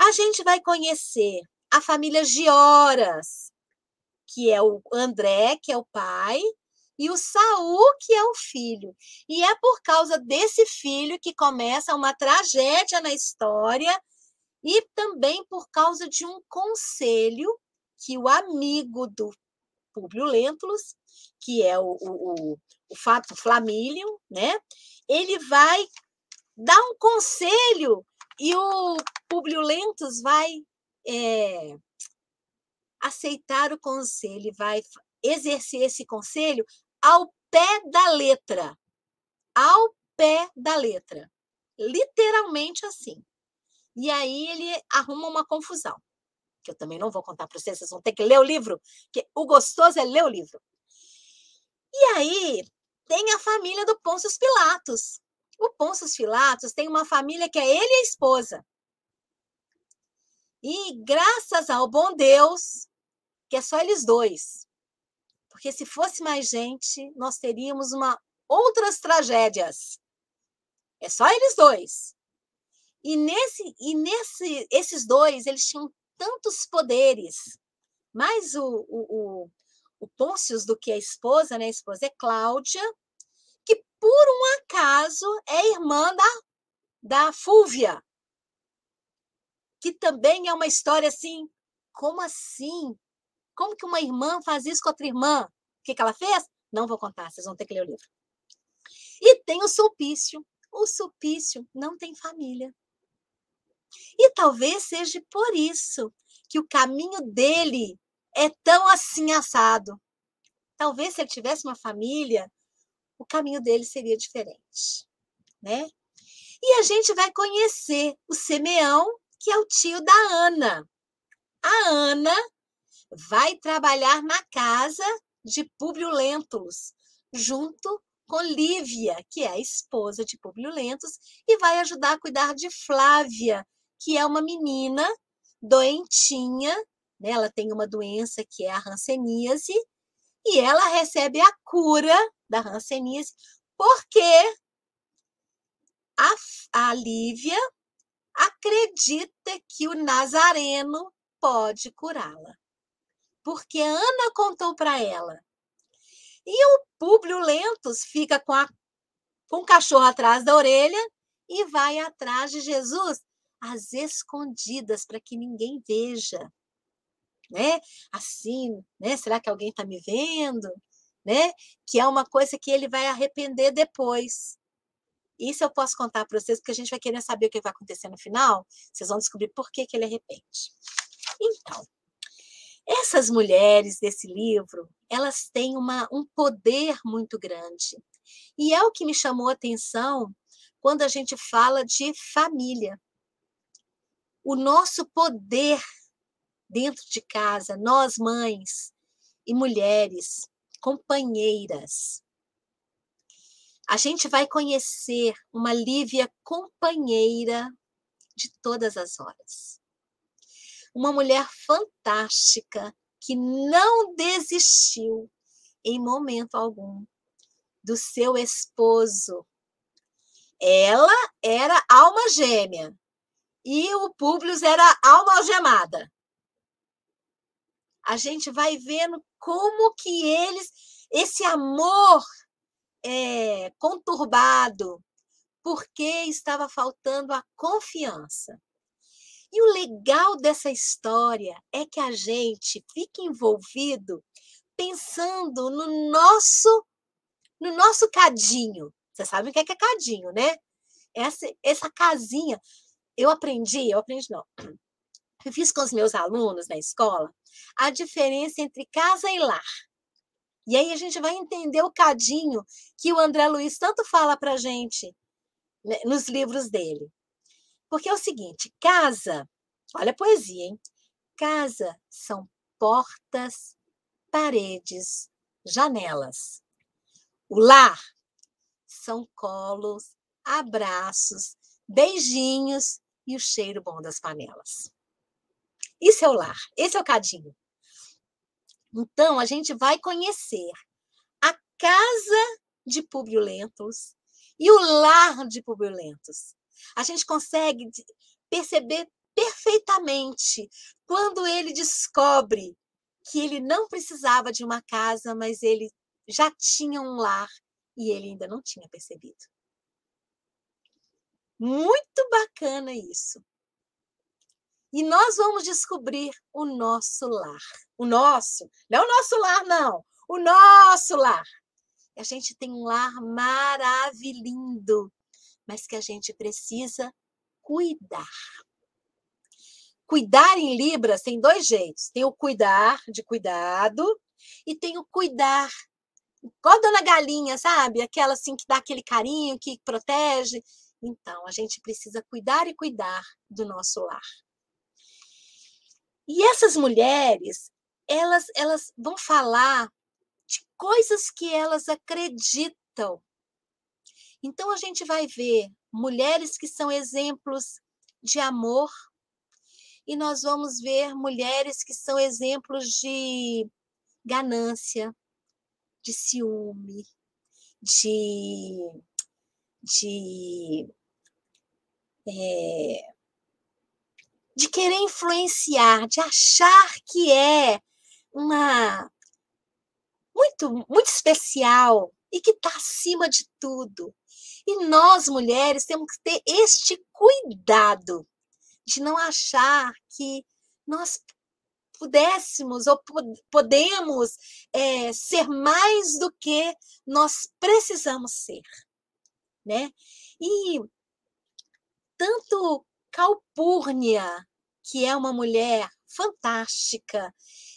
A gente vai conhecer a família Gioras, que é o André, que é o pai, e o Saul, que é o filho. E é por causa desse filho que começa uma tragédia na história e também por causa de um conselho que o amigo do Públio Lentulus, que é o, o, o fato Flamílio, né? Ele vai dar um conselho e o Públio Lentulus vai é, aceitar o conselho, vai exercer esse conselho ao pé da letra. Ao pé da letra. Literalmente assim. E aí ele arruma uma confusão, que eu também não vou contar para vocês, vocês vão ter que ler o livro, que o gostoso é ler o livro. E aí tem a família do Pôncio Pilatos. O Pôncio Pilatos tem uma família que é ele e a esposa. E graças ao bom Deus, que é só eles dois. Porque se fosse mais gente, nós teríamos uma outras tragédias. É só eles dois. E nesse e nesse esses dois, eles tinham tantos poderes. Mais o, o, o, o Pôncio do que a esposa, né? A esposa é Cláudia, que por um acaso é irmã da, da Fúvia, que também é uma história assim, como assim? Como que uma irmã faz isso com outra irmã? O que, que ela fez? Não vou contar, vocês vão ter que ler o livro. E tem o Sulpício. O Sulpício não tem família. E talvez seja por isso que o caminho dele é tão assim assado. Talvez se ele tivesse uma família, o caminho dele seria diferente, né? E a gente vai conhecer o Simeão, que é o tio da Ana. A Ana vai trabalhar na casa de Públio Lentulus, junto com Lívia, que é a esposa de Públio Lentulus, e vai ajudar a cuidar de Flávia, que é uma menina doentinha, né? ela tem uma doença que é a hanseníase, e ela recebe a cura da hanseníase, porque a, a Lívia acredita que o Nazareno pode curá-la. Porque Ana contou para ela. E o Públio Lentos fica com, a, com o cachorro atrás da orelha e vai atrás de Jesus às escondidas para que ninguém veja. Né? Assim, né? Será que alguém está me vendo? Né? Que é uma coisa que ele vai arrepender depois. Isso eu posso contar para vocês, porque a gente vai querer saber o que vai acontecer no final. Vocês vão descobrir por que, que ele arrepende. Então, essas mulheres desse livro, elas têm uma, um poder muito grande. E é o que me chamou a atenção quando a gente fala de família. O nosso poder dentro de casa, nós mães e mulheres, companheiras. A gente vai conhecer uma Lívia companheira de todas as horas uma mulher fantástica que não desistiu em momento algum do seu esposo. Ela era alma gêmea e o Públio era alma algemada. A gente vai vendo como que eles, esse amor é, conturbado, porque estava faltando a confiança. E o legal dessa história é que a gente fica envolvido pensando no nosso no nosso cadinho. Você sabe o que é, que é cadinho, né? Essa, essa casinha. Eu aprendi, eu aprendi não. Eu fiz com os meus alunos na escola a diferença entre casa e lar. E aí a gente vai entender o cadinho que o André Luiz tanto fala para gente né, nos livros dele. Porque é o seguinte: casa, olha a poesia, hein? Casa são portas, paredes, janelas. O lar são colos, abraços, beijinhos e o cheiro bom das panelas. Isso é o lar, esse é o cadinho. Então, a gente vai conhecer a casa de Publio Lentus e o lar de Publio Lentus a gente consegue perceber perfeitamente quando ele descobre que ele não precisava de uma casa, mas ele já tinha um lar e ele ainda não tinha percebido. Muito bacana isso. E nós vamos descobrir o nosso lar. O nosso, não é o nosso lar, não. O nosso lar. A gente tem um lar maravilhoso mas que a gente precisa cuidar. Cuidar em Libras tem dois jeitos: tem o cuidar de cuidado e tem o cuidar. Igual a dona galinha, sabe? Aquela assim que dá aquele carinho, que protege. Então, a gente precisa cuidar e cuidar do nosso lar. E essas mulheres, elas, elas vão falar de coisas que elas acreditam Então a gente vai ver mulheres que são exemplos de amor e nós vamos ver mulheres que são exemplos de ganância, de ciúme, de, de, é, de querer influenciar, de achar que é uma muito muito especial e que está acima de tudo. E nós mulheres temos que ter este cuidado de não achar que nós pudéssemos ou podemos é, ser mais do que nós precisamos ser, né? E tanto Calpurnia, que é uma mulher fantástica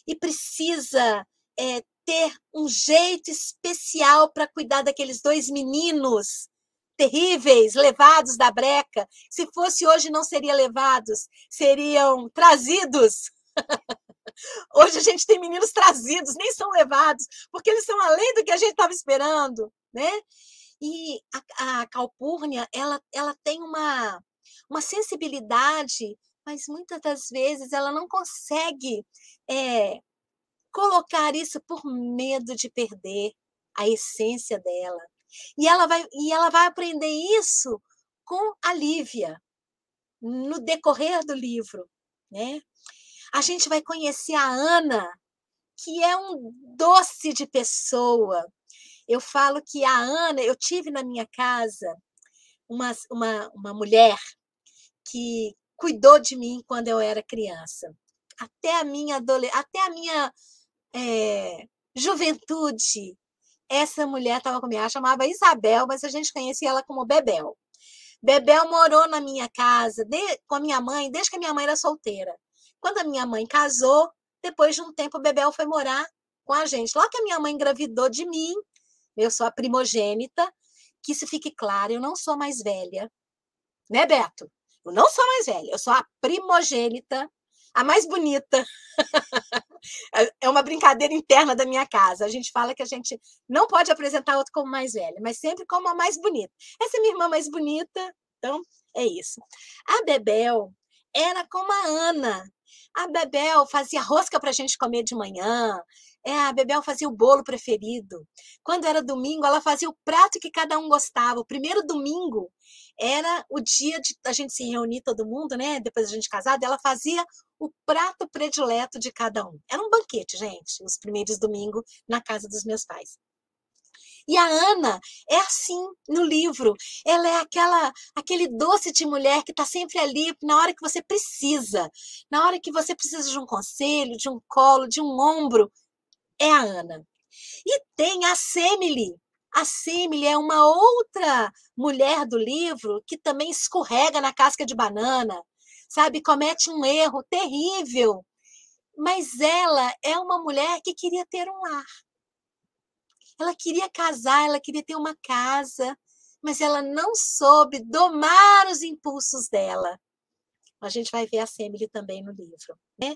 e precisa é, ter um jeito especial para cuidar daqueles dois meninos terríveis, levados da breca. Se fosse hoje, não seriam levados, seriam trazidos. [LAUGHS] hoje a gente tem meninos trazidos, nem são levados, porque eles são além do que a gente estava esperando, né? E a, a Calpurnia, ela, ela tem uma, uma sensibilidade, mas muitas das vezes ela não consegue é, colocar isso por medo de perder a essência dela. E ela vai, e ela vai aprender isso com a Lívia, no decorrer do livro. Né? A gente vai conhecer a Ana, que é um doce de pessoa. Eu falo que a Ana, eu tive na minha casa uma, uma, uma mulher que cuidou de mim quando eu era criança. Até a minha até a minha é, juventude, essa mulher estava comigo, ela chamava Isabel, mas a gente conhecia ela como Bebel. Bebel morou na minha casa de, com a minha mãe desde que a minha mãe era solteira. Quando a minha mãe casou, depois de um tempo, Bebel foi morar com a gente. Logo que a minha mãe engravidou de mim, eu sou a primogênita, que isso fique claro, eu não sou mais velha. Né, Beto? Eu não sou mais velha, eu sou a primogênita a mais bonita. É, é uma brincadeira interna da minha casa. A gente fala que a gente não pode apresentar outro como mais velha, mas sempre como a mais bonita. Essa é minha irmã mais bonita, então é isso. A Bebel era como a Ana. A Bebel fazia rosca para a gente comer de manhã. É, a Bebel fazia o bolo preferido. Quando era domingo, ela fazia o prato que cada um gostava. O primeiro domingo era o dia de a gente se reunir todo mundo, né? Depois da gente casada, ela fazia o prato predileto de cada um. Era um banquete, gente, os primeiros domingos na casa dos meus pais. E a Ana é assim no livro. Ela é aquela aquele doce de mulher que está sempre ali na hora que você precisa. Na hora que você precisa de um conselho, de um colo, de um ombro. É a Ana. E tem a Semile. A Semile é uma outra mulher do livro que também escorrega na casca de banana, sabe? Comete um erro terrível. Mas ela é uma mulher que queria ter um lar. Ela queria casar, ela queria ter uma casa, mas ela não soube domar os impulsos dela. A gente vai ver a Semile também no livro, né?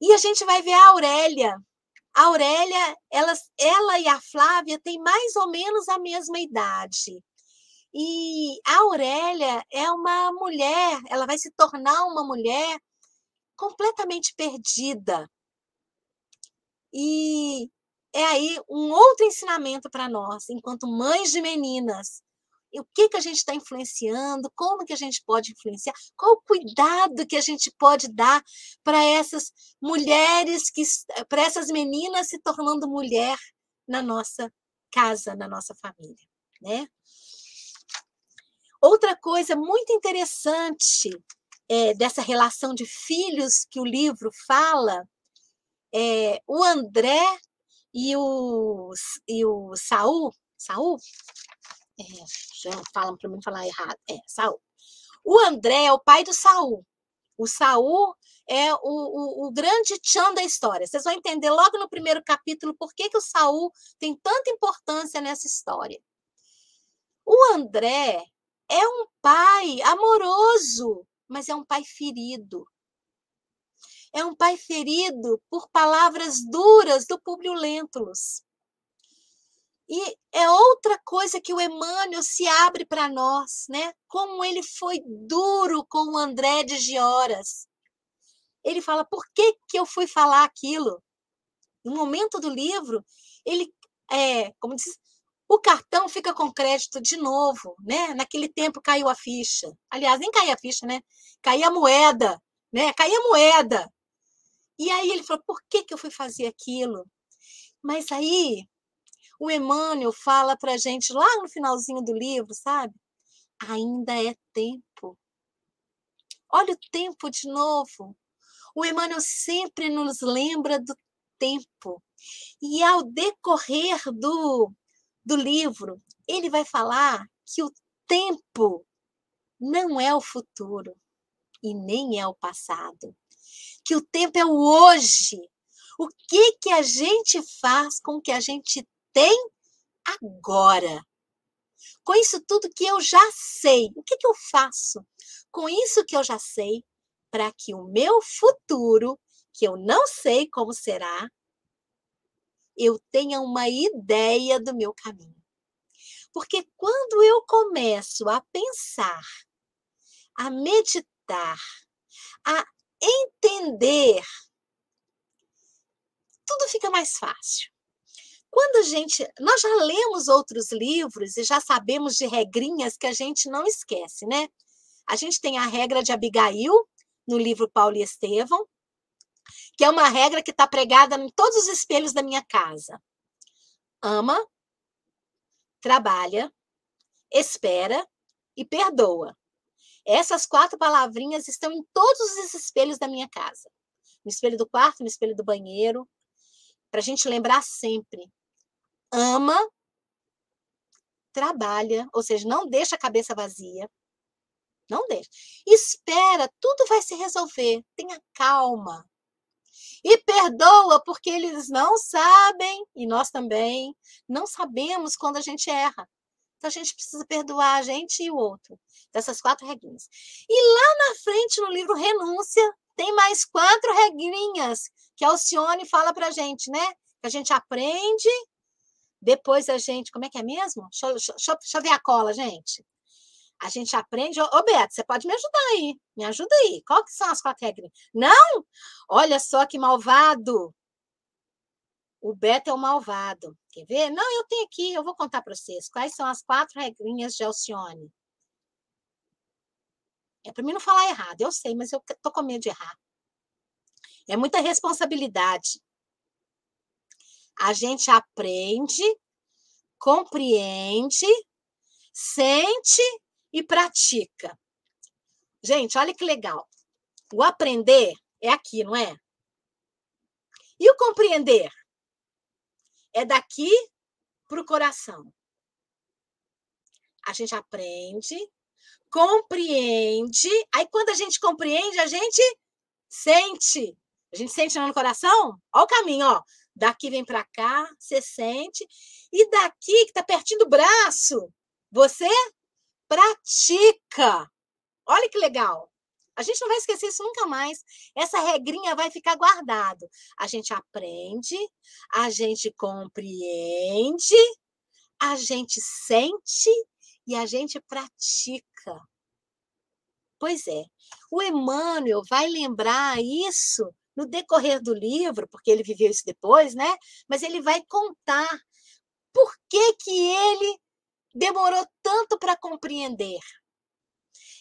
E a gente vai ver a Aurélia. A Aurélia, ela, ela e a Flávia têm mais ou menos a mesma idade. E a Aurélia é uma mulher, ela vai se tornar uma mulher completamente perdida. E é aí um outro ensinamento para nós, enquanto mães de meninas. E o que, que a gente está influenciando, como que a gente pode influenciar, qual o cuidado que a gente pode dar para essas mulheres, que para essas meninas se tornando mulher na nossa casa, na nossa família. Né? Outra coisa muito interessante é, dessa relação de filhos que o livro fala, é, o André e o, e o Saul, Saul? É, já falam para mim falar errado. É, Saul. O André é o pai do Saul. O Saul é o, o, o, grande tchan da história. Vocês vão entender logo no primeiro capítulo por que, que o Saul tem tanta importância nessa história. O André é um pai amoroso, mas é um pai ferido. É um pai ferido por palavras duras do Publio Lentulus. E é outra coisa que o Emmanuel se abre para nós, né? Como ele foi duro com o André de Gioras. Ele fala: por que, que eu fui falar aquilo? No momento do livro, ele, é, como diz, o cartão fica com crédito de novo, né? Naquele tempo caiu a ficha. Aliás, nem caía a ficha, né? Caía a moeda, né? Caía a moeda. E aí ele falou: por que, que eu fui fazer aquilo? Mas aí o Emmanuel fala para gente lá no finalzinho do livro, sabe? Ainda é tempo. Olha o tempo de novo. O Emmanuel sempre nos lembra do tempo. E ao decorrer do, do livro, ele vai falar que o tempo não é o futuro e nem é o passado. Que o tempo é o hoje. O que que a gente faz com o que a gente tem agora. Com isso tudo que eu já sei, o que, que eu faço com isso que eu já sei para que o meu futuro, que eu não sei como será, eu tenha uma ideia do meu caminho. Porque quando eu começo a pensar, a meditar, a entender, tudo fica mais fácil. Quando a gente. Nós já lemos outros livros e já sabemos de regrinhas que a gente não esquece, né? A gente tem a regra de Abigail, no livro Paulo e Estevão, que é uma regra que está pregada em todos os espelhos da minha casa. Ama, trabalha, espera e perdoa. Essas quatro palavrinhas estão em todos os espelhos da minha casa. No espelho do quarto, no espelho do banheiro, para a gente lembrar sempre ama, trabalha, ou seja, não deixa a cabeça vazia. Não deixa. Espera, tudo vai se resolver. Tenha calma. E perdoa, porque eles não sabem, e nós também, não sabemos quando a gente erra. Então a gente precisa perdoar a gente e o outro. Dessas quatro regrinhas. E lá na frente, no livro Renúncia, tem mais quatro regrinhas que a Alcione fala pra gente, né? Que a gente aprende depois a gente. Como é que é mesmo? Deixa, deixa, deixa eu ver a cola, gente. A gente aprende. Ô, Beto, você pode me ajudar aí. Me ajuda aí. Qual que são as quatro regras? Não? Olha só que malvado. O Beto é o malvado. Quer ver? Não, eu tenho aqui, eu vou contar para vocês. Quais são as quatro regrinhas de Alcione? É para mim não falar errado, eu sei, mas eu tô com medo de errar. É muita responsabilidade a gente aprende, compreende, sente e pratica. Gente, olha que legal. O aprender é aqui, não é? E o compreender? É daqui para o coração. A gente aprende, compreende, aí quando a gente compreende, a gente sente. A gente sente no coração? Olha o caminho, ó. Daqui vem para cá, você sente. E daqui, que está pertinho do braço, você pratica. Olha que legal. A gente não vai esquecer isso nunca mais. Essa regrinha vai ficar guardado. A gente aprende, a gente compreende, a gente sente e a gente pratica. Pois é. O Emmanuel vai lembrar isso no decorrer do livro, porque ele viveu isso depois, né? Mas ele vai contar por que, que ele demorou tanto para compreender.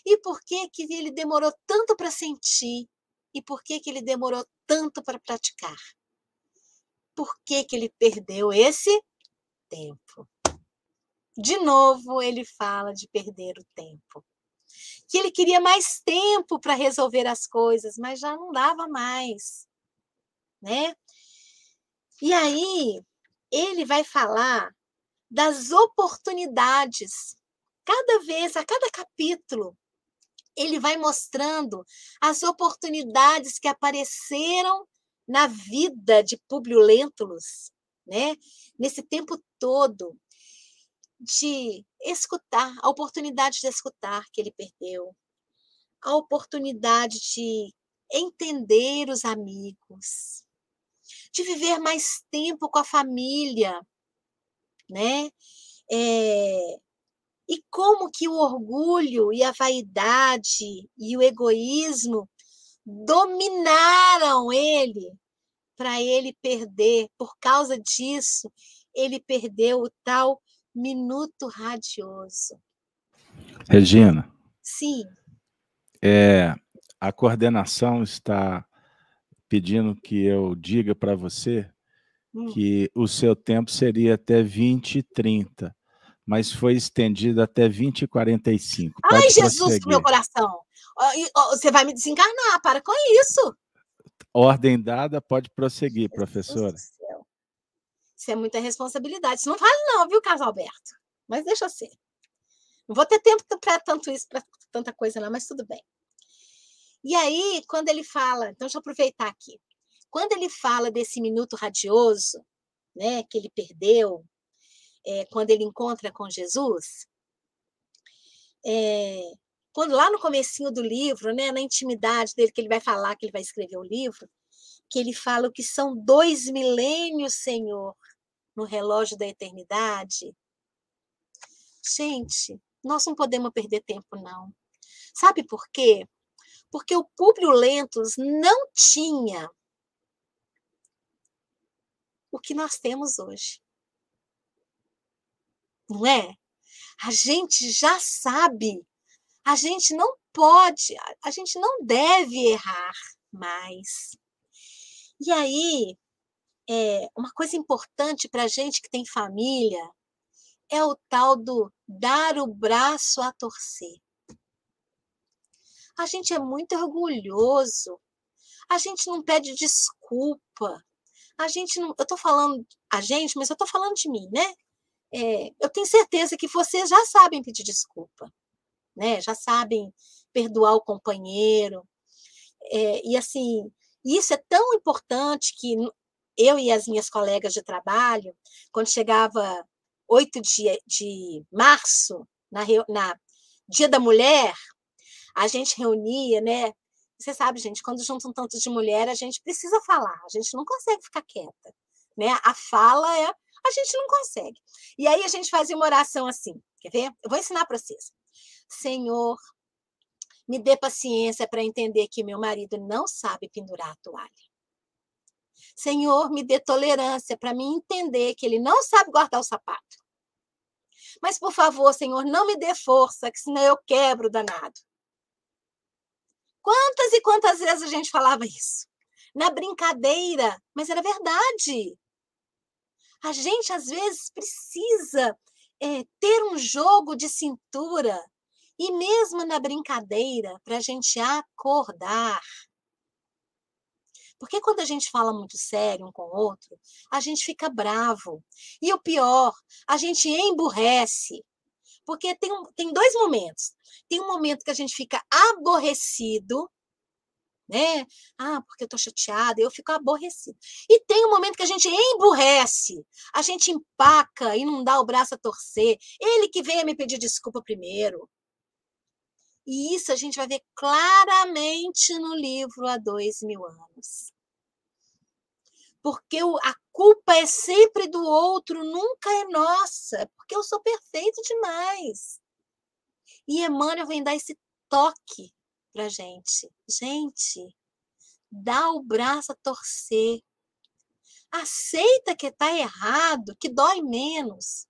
E por que, que ele demorou tanto para sentir? E por que, que ele demorou tanto para praticar? Por que, que ele perdeu esse tempo? De novo, ele fala de perder o tempo que ele queria mais tempo para resolver as coisas, mas já não dava mais, né? E aí ele vai falar das oportunidades. Cada vez, a cada capítulo, ele vai mostrando as oportunidades que apareceram na vida de Publio Lentulus, né? Nesse tempo todo de escutar, a oportunidade de escutar que ele perdeu, a oportunidade de entender os amigos, de viver mais tempo com a família, né? É, e como que o orgulho e a vaidade e o egoísmo dominaram ele para ele perder. Por causa disso, ele perdeu o tal minuto radioso.
Regina.
Sim.
É, a coordenação está pedindo que eu diga para você hum. que o seu tempo seria até 20 e 30, mas foi estendido até 20 e 45.
Pode Ai, Jesus prosseguir. meu coração! Você vai me desencarnar, para com isso!
Ordem dada, pode prosseguir, Jesus professora.
Isso é muita responsabilidade. Isso não vale, não, viu, Carlos Alberto? Mas deixa ser. Não vou ter tempo para tanto isso, para tanta coisa, não, mas tudo bem. E aí, quando ele fala, então deixa eu aproveitar aqui. Quando ele fala desse minuto radioso, né, que ele perdeu, é, quando ele encontra com Jesus, é, quando lá no comecinho do livro, né, na intimidade dele, que ele vai falar, que ele vai escrever o livro, que ele fala que são dois milênios, Senhor, no relógio da eternidade. Gente, nós não podemos perder tempo, não. Sabe por quê? Porque o Públio Lentos não tinha o que nós temos hoje. Não é? A gente já sabe. A gente não pode, a gente não deve errar mais. E aí, é, uma coisa importante para a gente que tem família é o tal do dar o braço a torcer. A gente é muito orgulhoso. A gente não pede desculpa. A gente não. Eu estou falando a gente, mas eu estou falando de mim, né? É, eu tenho certeza que vocês já sabem pedir desculpa, né? Já sabem perdoar o companheiro. É, e assim, isso é tão importante que eu e as minhas colegas de trabalho, quando chegava 8 de, de março, na, na Dia da Mulher, a gente reunia, né? Você sabe, gente, quando juntam tanto de mulher, a gente precisa falar, a gente não consegue ficar quieta, né? A fala é, a gente não consegue. E aí a gente fazia uma oração assim, quer ver? Eu vou ensinar para vocês. Senhor, me dê paciência para entender que meu marido não sabe pendurar a toalha. Senhor, me dê tolerância para me entender que ele não sabe guardar o sapato. Mas, por favor, Senhor, não me dê força, que senão eu quebro danado. Quantas e quantas vezes a gente falava isso? Na brincadeira, mas era verdade. A gente, às vezes, precisa é, ter um jogo de cintura, e mesmo na brincadeira, para a gente acordar. Porque quando a gente fala muito sério um com o outro, a gente fica bravo. E o pior, a gente emburrece. Porque tem, tem dois momentos. Tem um momento que a gente fica aborrecido, né? Ah, porque eu tô chateada, eu fico aborrecido. E tem um momento que a gente emburrece, a gente empaca e não dá o braço a torcer. Ele que venha me pedir desculpa primeiro. E isso a gente vai ver claramente no livro há dois mil anos. Porque a culpa é sempre do outro, nunca é nossa, porque eu sou perfeito demais. E Emmanuel vem dar esse toque para gente. Gente, dá o braço a torcer. Aceita que está errado, que dói menos.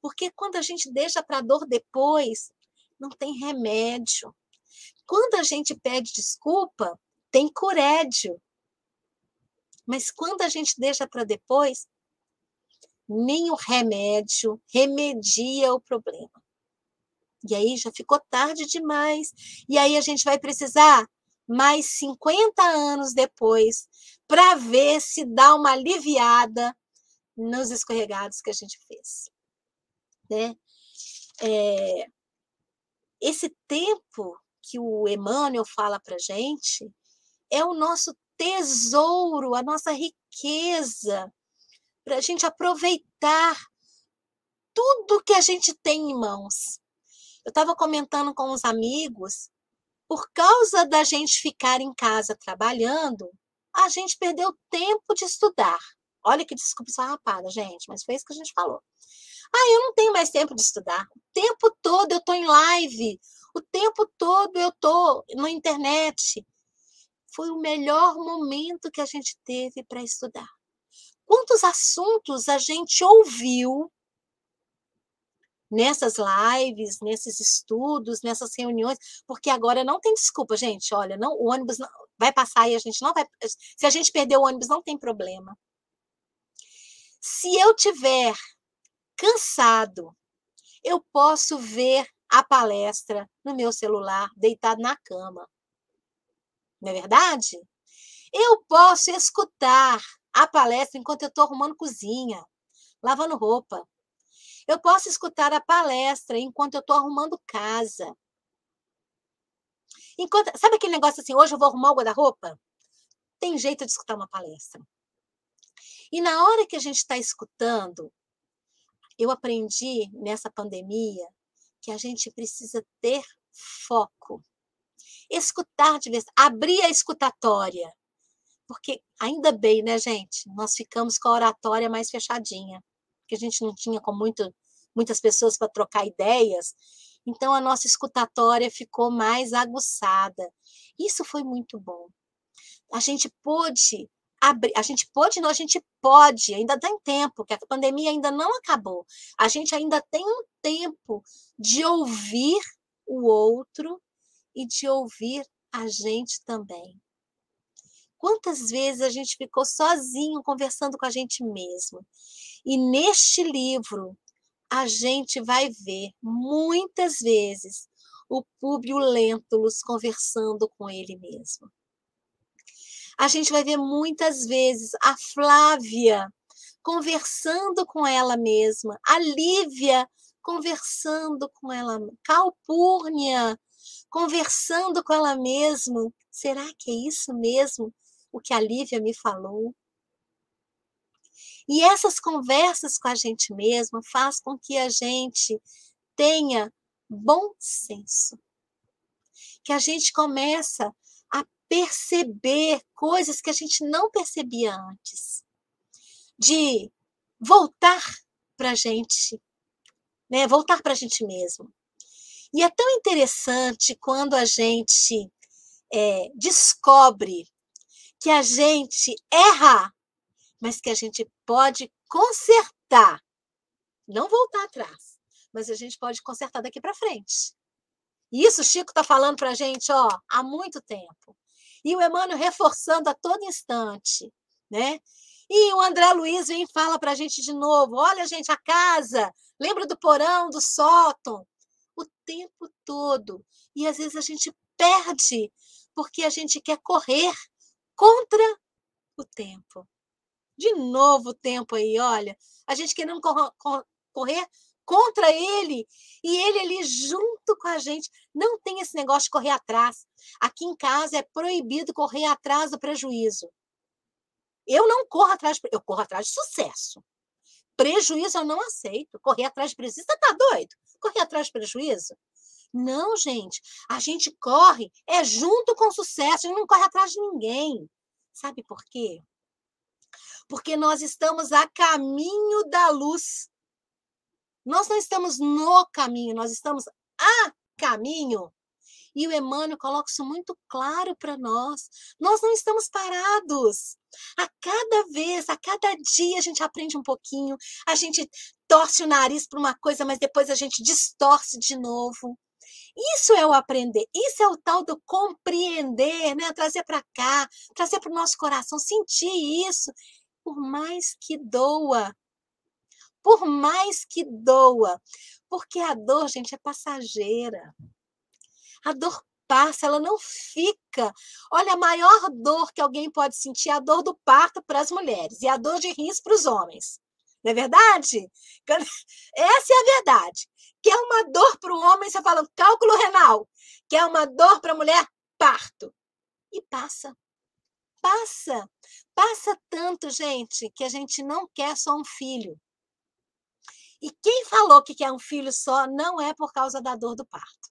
Porque quando a gente deixa para dor depois, não tem remédio. Quando a gente pede desculpa, tem curédio. Mas quando a gente deixa para depois, nem o remédio remedia o problema. E aí já ficou tarde demais. E aí a gente vai precisar mais 50 anos depois para ver se dá uma aliviada nos escorregados que a gente fez. Né? É, esse tempo que o Emmanuel fala para gente é o nosso tesouro, a nossa riqueza, para a gente aproveitar tudo que a gente tem em mãos. Eu estava comentando com os amigos, por causa da gente ficar em casa trabalhando, a gente perdeu tempo de estudar. Olha que desculpa esfarrapada, gente, mas foi isso que a gente falou. Ah, eu não tenho mais tempo de estudar. O tempo todo eu estou em live. O tempo todo eu estou na internet. Foi o melhor momento que a gente teve para estudar. Quantos assuntos a gente ouviu nessas lives, nesses estudos, nessas reuniões, porque agora não tem desculpa, gente. Olha, não, o ônibus não, vai passar e a gente não vai. Se a gente perder o ônibus, não tem problema. Se eu tiver cansado, eu posso ver a palestra no meu celular, deitado na cama. Não é verdade? Eu posso escutar a palestra enquanto eu estou arrumando cozinha, lavando roupa. Eu posso escutar a palestra enquanto eu estou arrumando casa. Enquanto, sabe aquele negócio assim, hoje eu vou arrumar o guarda-roupa? Tem jeito de escutar uma palestra. E na hora que a gente está escutando, eu aprendi nessa pandemia que a gente precisa ter foco. Escutar de vez, abrir a escutatória. Porque ainda bem, né, gente? Nós ficamos com a oratória mais fechadinha, porque a gente não tinha com muito, muitas pessoas para trocar ideias. Então a nossa escutatória ficou mais aguçada. Isso foi muito bom. A gente pôde abrir, a gente pode, não, a gente pode, ainda tem tempo, que a pandemia ainda não acabou. A gente ainda tem um tempo de ouvir o outro e de ouvir a gente também. Quantas vezes a gente ficou sozinho conversando com a gente mesmo? E neste livro, a gente vai ver muitas vezes o Públio Lentulus conversando com ele mesmo a gente vai ver muitas vezes a Flávia conversando com ela mesma, a Lívia conversando com ela, Calpurnia conversando com ela mesma. Será que é isso mesmo o que a Lívia me falou? E essas conversas com a gente mesma faz com que a gente tenha bom senso. Que a gente começa perceber coisas que a gente não percebia antes, de voltar para a gente, né? voltar para a gente mesmo. E é tão interessante quando a gente é, descobre que a gente erra, mas que a gente pode consertar, não voltar atrás, mas a gente pode consertar daqui para frente. Isso o Chico está falando para a gente ó, há muito tempo. E o Emmanuel reforçando a todo instante, né? E o André Luiz vem e fala para a gente de novo: olha, gente, a casa, lembra do porão, do sótão? O tempo todo. E às vezes a gente perde porque a gente quer correr contra o tempo. De novo o tempo aí, olha. A gente querendo correr contra ele e ele ali junto com a gente. Não tem esse negócio de correr atrás. Aqui em casa é proibido correr atrás do prejuízo. Eu não corro atrás, eu corro atrás de sucesso. Prejuízo eu não aceito. Correr atrás de prejuízo, você tá doido? Correr atrás de prejuízo? Não, gente. A gente corre é junto com o sucesso, a gente não corre atrás de ninguém. Sabe por quê? Porque nós estamos a caminho da luz. Nós não estamos no caminho, nós estamos a caminho. E o Emmanuel coloca isso muito claro para nós. Nós não estamos parados. A cada vez, a cada dia, a gente aprende um pouquinho, a gente torce o nariz para uma coisa, mas depois a gente distorce de novo. Isso é o aprender, isso é o tal do compreender, né? Trazer para cá, trazer para o nosso coração, sentir isso, por mais que doa, por mais que doa, porque a dor, gente, é passageira. A dor passa, ela não fica. Olha, a maior dor que alguém pode sentir é a dor do parto para as mulheres e a dor de rins para os homens. Não é verdade? [LAUGHS] Essa é a verdade. Que é uma dor para o homem, você fala cálculo renal. Que é uma dor para a mulher, parto. E passa. Passa. Passa tanto, gente, que a gente não quer só um filho. E quem falou que quer um filho só não é por causa da dor do parto.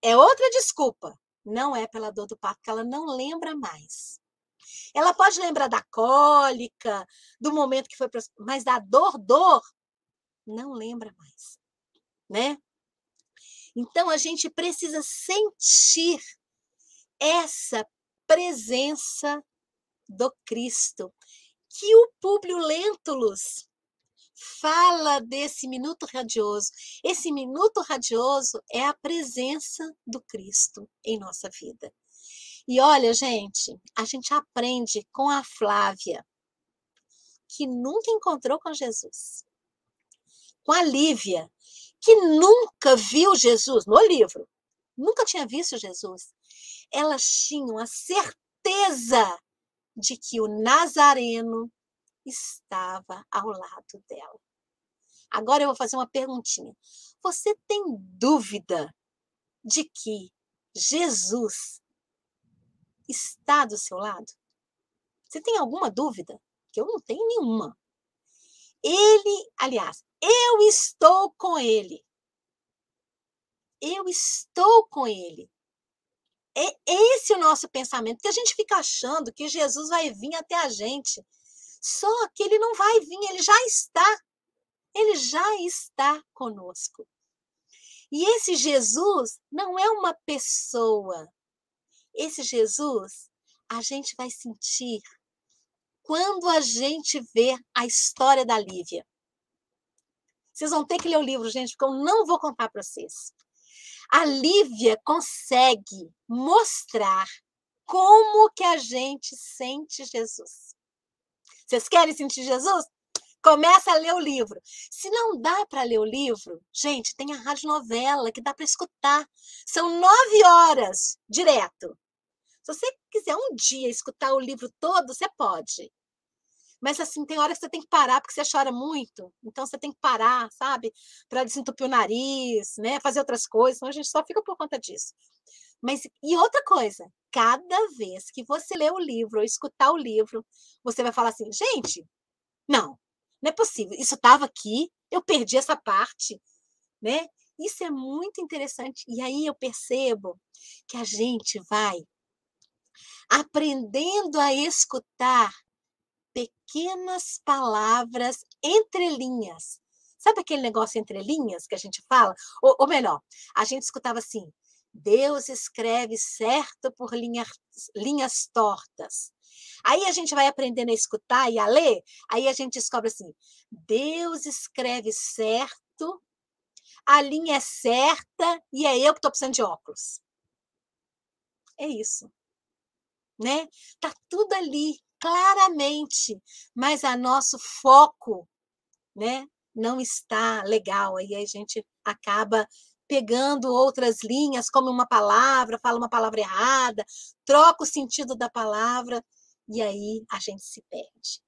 É outra desculpa. Não é pela dor do parto, que ela não lembra mais. Ela pode lembrar da cólica, do momento que foi, mas da dor, dor, não lembra mais, né? Então a gente precisa sentir essa presença do Cristo, que o Públio Lentulus fala desse minuto radioso. Esse minuto radioso é a presença do Cristo em nossa vida. E olha, gente, a gente aprende com a Flávia, que nunca encontrou com Jesus. Com a Lívia, que nunca viu Jesus no livro, nunca tinha visto Jesus. Elas tinham a certeza de que o Nazareno estava ao lado dela. Agora eu vou fazer uma perguntinha. Você tem dúvida de que Jesus está do seu lado? Você tem alguma dúvida? Que eu não tenho nenhuma. Ele, aliás, eu estou com ele. Eu estou com ele. É esse o nosso pensamento, que a gente fica achando que Jesus vai vir até a gente. Só que ele não vai vir, ele já está. Ele já está conosco. E esse Jesus não é uma pessoa. Esse Jesus a gente vai sentir quando a gente vê a história da Lívia. Vocês vão ter que ler o livro, gente, porque eu não vou contar para vocês. A Lívia consegue mostrar como que a gente sente Jesus. Vocês querem sentir Jesus? Começa a ler o livro. Se não dá para ler o livro, gente, tem a rádio novela que dá para escutar. São nove horas direto. Se você quiser um dia escutar o livro todo, você pode. Mas assim, tem hora que você tem que parar porque você chora muito. Então você tem que parar, sabe? Para desentupir o nariz, né? Fazer outras coisas. Então a gente só fica por conta disso. Mas e outra coisa, cada vez que você ler o livro ou escutar o livro, você vai falar assim: "Gente, não, não é possível. Isso estava aqui, eu perdi essa parte", né? Isso é muito interessante. E aí eu percebo que a gente vai aprendendo a escutar pequenas palavras entre linhas. Sabe aquele negócio entre linhas que a gente fala? Ou, ou melhor, a gente escutava assim: Deus escreve certo por linhas, linhas tortas. Aí a gente vai aprendendo a escutar e a ler, aí a gente descobre assim: Deus escreve certo, a linha é certa e é eu que estou precisando de óculos. É isso. Né? Tá tudo ali claramente, mas a nosso foco, né, não está legal. Aí a gente acaba pegando outras linhas, como uma palavra, fala uma palavra errada, troca o sentido da palavra e aí a gente se perde.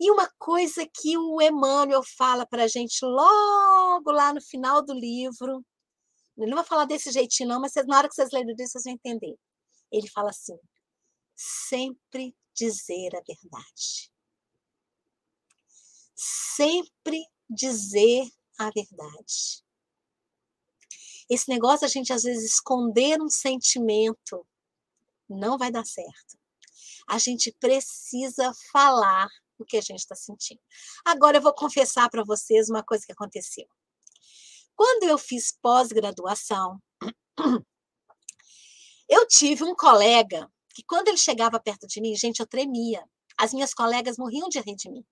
E uma coisa que o Emmanuel fala para a gente logo lá no final do livro, ele não vai falar desse jeitinho não, mas na hora que vocês lerem isso, vocês vão entender. Ele fala assim, sempre dizer a verdade. Sempre dizer a verdade. Esse negócio a gente às vezes esconder um sentimento não vai dar certo. A gente precisa falar o que a gente está sentindo. Agora eu vou confessar para vocês uma coisa que aconteceu. Quando eu fiz pós-graduação, [CLEARS THROAT] eu tive um colega que quando ele chegava perto de mim, gente, eu tremia. As minhas colegas morriam de rir de mim.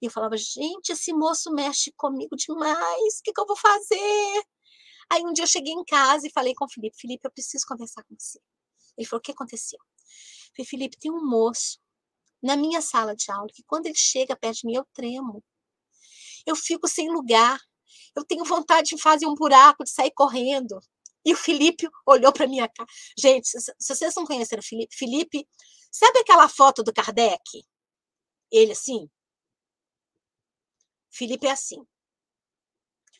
E eu falava, gente, esse moço mexe comigo demais, o que, que eu vou fazer? Aí um dia eu cheguei em casa e falei com o Felipe, Felipe, eu preciso conversar com você. Ele falou, o que aconteceu? Falei, Felipe, tem um moço na minha sala de aula que quando ele chega perto de mim, eu tremo. Eu fico sem lugar. Eu tenho vontade de fazer um buraco, de sair correndo. E o Felipe olhou para minha cara. Gente, se, vocês não conheceram o Felipe, Felipe, sabe aquela foto do Kardec? Ele assim? Felipe é assim.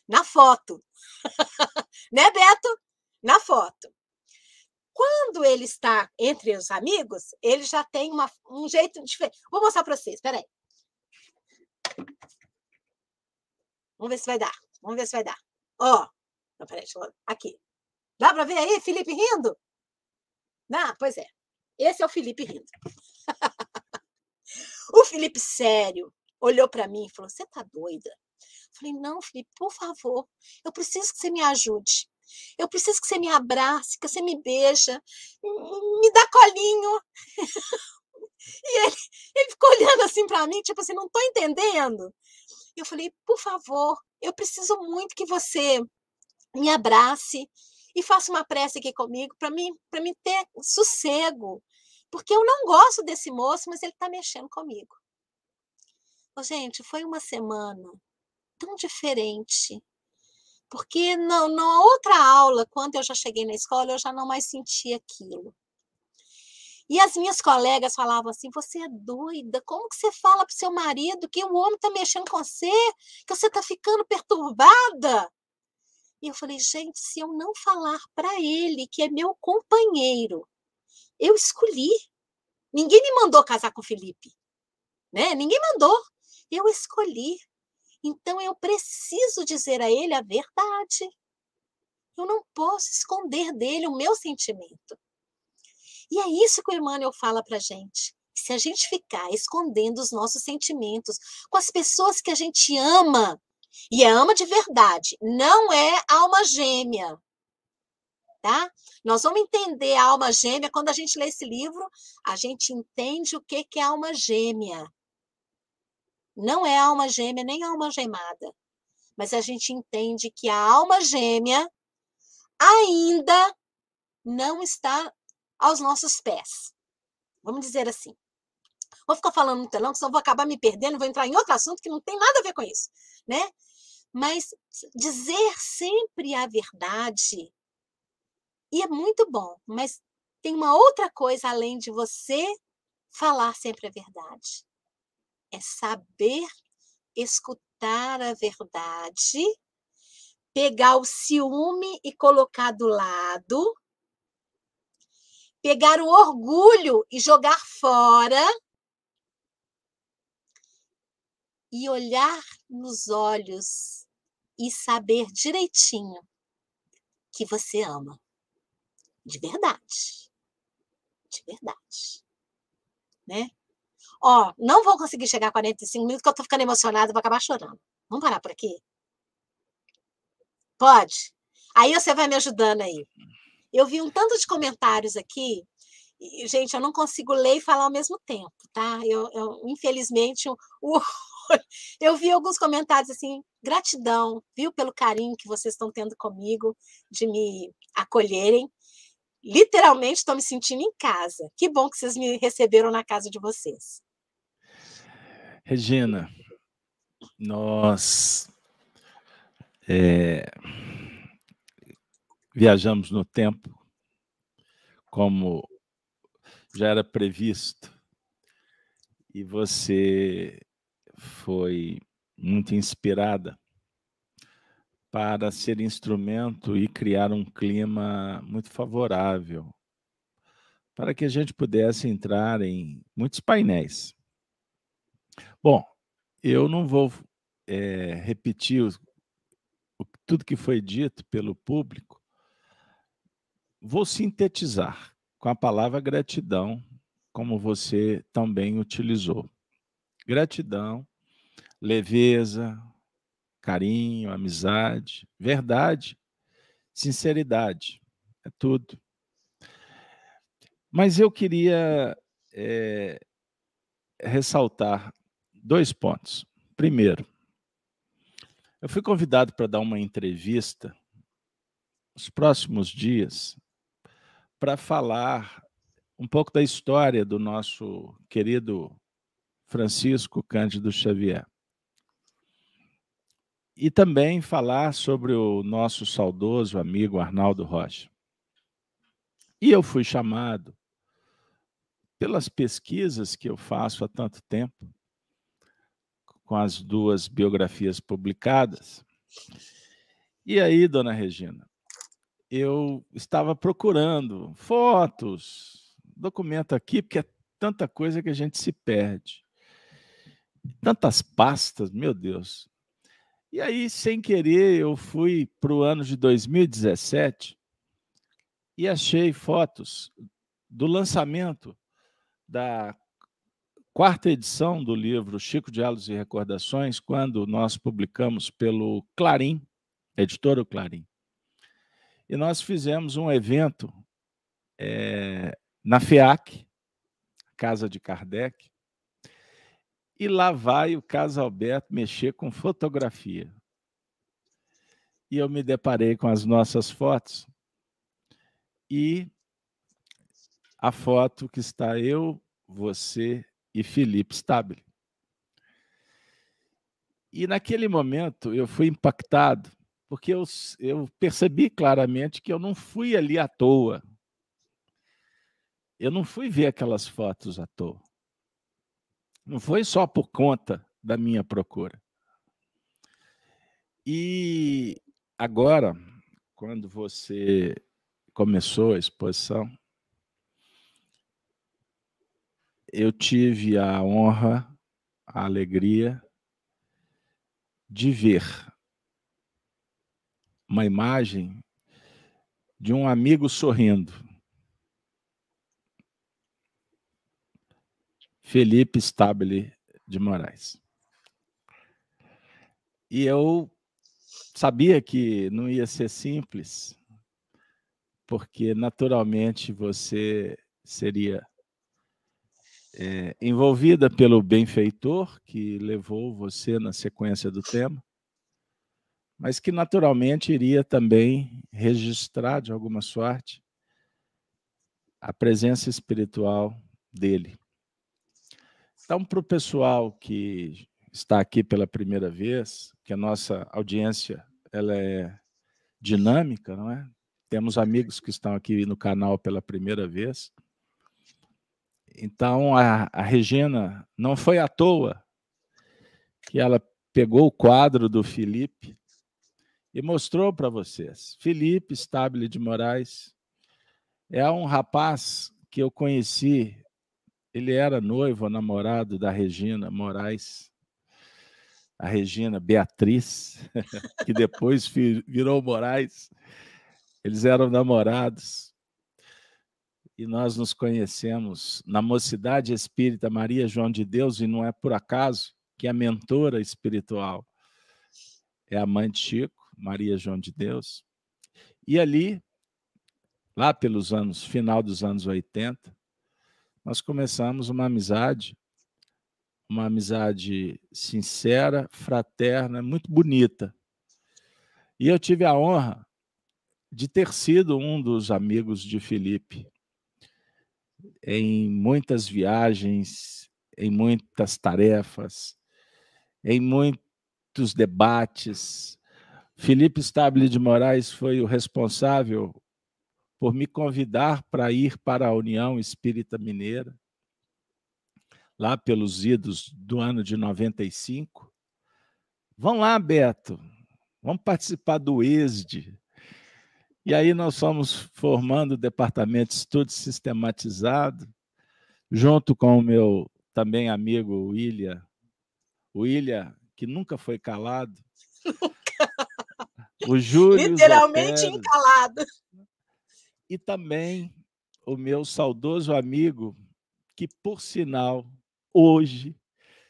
Na foto. [LAUGHS] né, Beto? Na foto. Quando ele está entre os amigos, ele já tem uma, um jeito diferente. Vou mostrar para vocês, peraí. Vamos ver se vai dar. Vamos ver se vai dar. Ó, peraí, aqui. Dá para ver aí Felipe rindo? Ah, pois é. Esse é o Felipe rindo. [LAUGHS] o Felipe, sério, olhou para mim e falou: Você tá doida? Falei: Não, Felipe, por favor, eu preciso que você me ajude. Eu preciso que você me abrace, que você me beija, me dá colinho. e ele, ele ficou olhando assim para mim, tipo assim, não tô entendendo. Eu falei, por favor, eu preciso muito que você me abrace e faça uma prece aqui comigo para mim, para mim ter sossego, porque eu não gosto desse moço, mas ele está mexendo comigo. Gente, foi uma semana tão diferente. Porque na, na outra aula, quando eu já cheguei na escola, eu já não mais sentia aquilo. E as minhas colegas falavam assim: você é doida, como que você fala para o seu marido que o homem está mexendo com você, que você está ficando perturbada? E eu falei: gente, se eu não falar para ele, que é meu companheiro, eu escolhi. Ninguém me mandou casar com o Felipe, né? Ninguém mandou. Eu escolhi. Então eu preciso dizer a ele a verdade. Eu não posso esconder dele o meu sentimento. E é isso que o Emmanuel fala para gente. Se a gente ficar escondendo os nossos sentimentos com as pessoas que a gente ama, e ama de verdade, não é alma gêmea, tá? Nós vamos entender a alma gêmea quando a gente lê esse livro, a gente entende o que é alma gêmea. Não é alma gêmea nem alma gemada. Mas a gente entende que a alma gêmea ainda não está aos nossos pés. Vamos dizer assim. Vou ficar falando no telão, senão vou acabar me perdendo, vou entrar em outro assunto que não tem nada a ver com isso, né? Mas dizer sempre a verdade e é muito bom, mas tem uma outra coisa além de você falar sempre a verdade é saber escutar a verdade, pegar o ciúme e colocar do lado, pegar o orgulho e jogar fora, e olhar nos olhos e saber direitinho que você ama. De verdade. De verdade. Né? Ó, não vou conseguir chegar a 45 minutos, que eu tô ficando emocionada, vou acabar chorando. Vamos parar por aqui? Pode? Aí você vai me ajudando aí. Eu vi um tanto de comentários aqui, e, gente, eu não consigo ler e falar ao mesmo tempo, tá? Eu, eu infelizmente, [LAUGHS] o, eu vi alguns comentários assim, gratidão, viu, pelo carinho que vocês estão tendo comigo, de me acolherem. Literalmente estou me sentindo em casa. Que bom que vocês me receberam na casa de vocês.
Regina, nós é, viajamos no tempo, como já era previsto, e você foi muito inspirada para ser instrumento e criar um clima muito favorável para que a gente pudesse entrar em muitos painéis Bom, eu não vou é, repetir o, o, tudo que foi dito pelo público. Vou sintetizar com a palavra gratidão, como você também utilizou. Gratidão, leveza, carinho, amizade, verdade, sinceridade, é tudo. Mas eu queria é, ressaltar dois pontos. Primeiro, eu fui convidado para dar uma entrevista nos próximos dias para falar um pouco da história do nosso querido Francisco Cândido Xavier. E também falar sobre o nosso saudoso amigo Arnaldo Rocha. E eu fui chamado pelas pesquisas que eu faço há tanto tempo com as duas biografias publicadas. E aí, dona Regina, eu estava procurando fotos, documento aqui, porque é tanta coisa que a gente se perde. Tantas pastas, meu Deus. E aí, sem querer, eu fui para o ano de 2017 e achei fotos do lançamento da quarta edição do livro Chico Diálogos e Recordações, quando nós publicamos pelo Clarim, editora Clarim. E nós fizemos um evento é, na FEAC, Casa de Kardec, e lá vai o Caso Alberto mexer com fotografia. E eu me deparei com as nossas fotos e a foto que está eu, você e Felipe Stabile. E naquele momento eu fui impactado, porque eu, eu percebi claramente que eu não fui ali à toa. Eu não fui ver aquelas fotos à toa. Não foi só por conta da minha procura. E agora, quando você começou a exposição, eu tive a honra, a alegria de ver uma imagem de um amigo sorrindo. Felipe Stabile de Moraes. E eu sabia que não ia ser simples, porque naturalmente você seria é, envolvida pelo benfeitor que levou você na sequência do tema, mas que naturalmente iria também registrar de alguma sorte a presença espiritual dele. Então, para o pessoal que está aqui pela primeira vez, que a nossa audiência ela é dinâmica, não é? Temos amigos que estão aqui no canal pela primeira vez. Então, a, a Regina não foi à toa que ela pegou o quadro do Felipe e mostrou para vocês. Felipe Stabile de Moraes é um rapaz que eu conheci, ele era noivo, namorado da Regina Moraes, a Regina Beatriz, [LAUGHS] que depois virou Moraes. Eles eram namorados e nós nos conhecemos na Mocidade Espírita Maria João de Deus, e não é por acaso que a mentora espiritual é a mãe de Chico, Maria João de Deus. E ali, lá pelos anos, final dos anos 80, nós começamos uma amizade, uma amizade sincera, fraterna, muito bonita. E eu tive a honra de ter sido um dos amigos de Felipe em muitas viagens, em muitas tarefas, em muitos debates. Felipe Stabile de Moraes foi o responsável por me convidar para ir para a União Espírita Mineira, lá pelos idos do ano de 95. Vão lá, Beto, vamos participar do ESD. E aí nós fomos formando o departamento de estudo sistematizado, junto com o meu também amigo William, William, que nunca foi calado. O Júlio
Literalmente Zotero, encalado.
E também o meu saudoso amigo, que por sinal, hoje,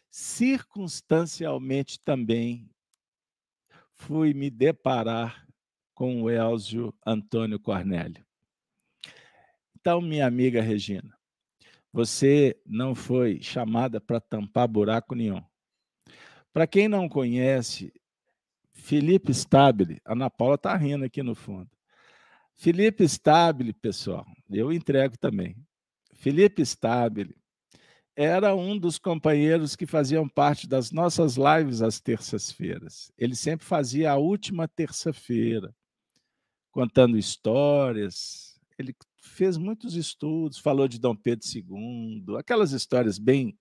circunstancialmente também, fui me deparar com o Elzio Antônio Cornélio. Então, minha amiga Regina, você não foi chamada para tampar buraco nenhum. Para quem não conhece, Felipe Stabile, a Ana Paula está rindo aqui no fundo. Felipe Stabile, pessoal, eu entrego também. Felipe Stabile era um dos companheiros que faziam parte das nossas lives às terças-feiras. Ele sempre fazia a última terça-feira contando histórias. Ele fez muitos estudos, falou de Dom Pedro II, aquelas histórias bem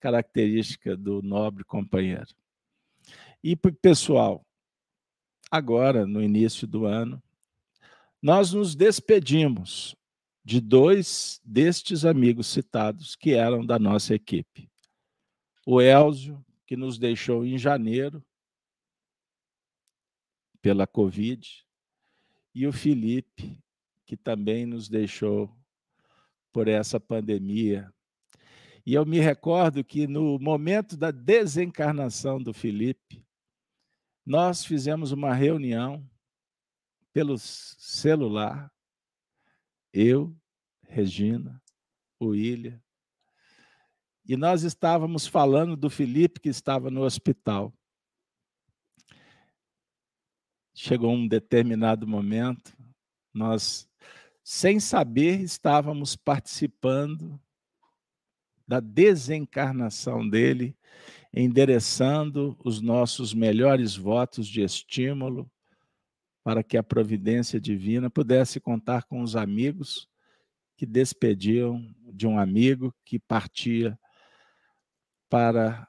características do nobre companheiro. E pessoal, agora no início do ano, nós nos despedimos de dois destes amigos citados que eram da nossa equipe. O Elzio, que nos deixou em janeiro pela Covid, e o Felipe, que também nos deixou por essa pandemia. E eu me recordo que no momento da desencarnação do Felipe, nós fizemos uma reunião pelo celular, eu, Regina, o William, e nós estávamos falando do Felipe que estava no hospital. Chegou um determinado momento, nós, sem saber, estávamos participando da desencarnação dele, endereçando os nossos melhores votos de estímulo para que a providência divina pudesse contar com os amigos que despediam de um amigo que partia para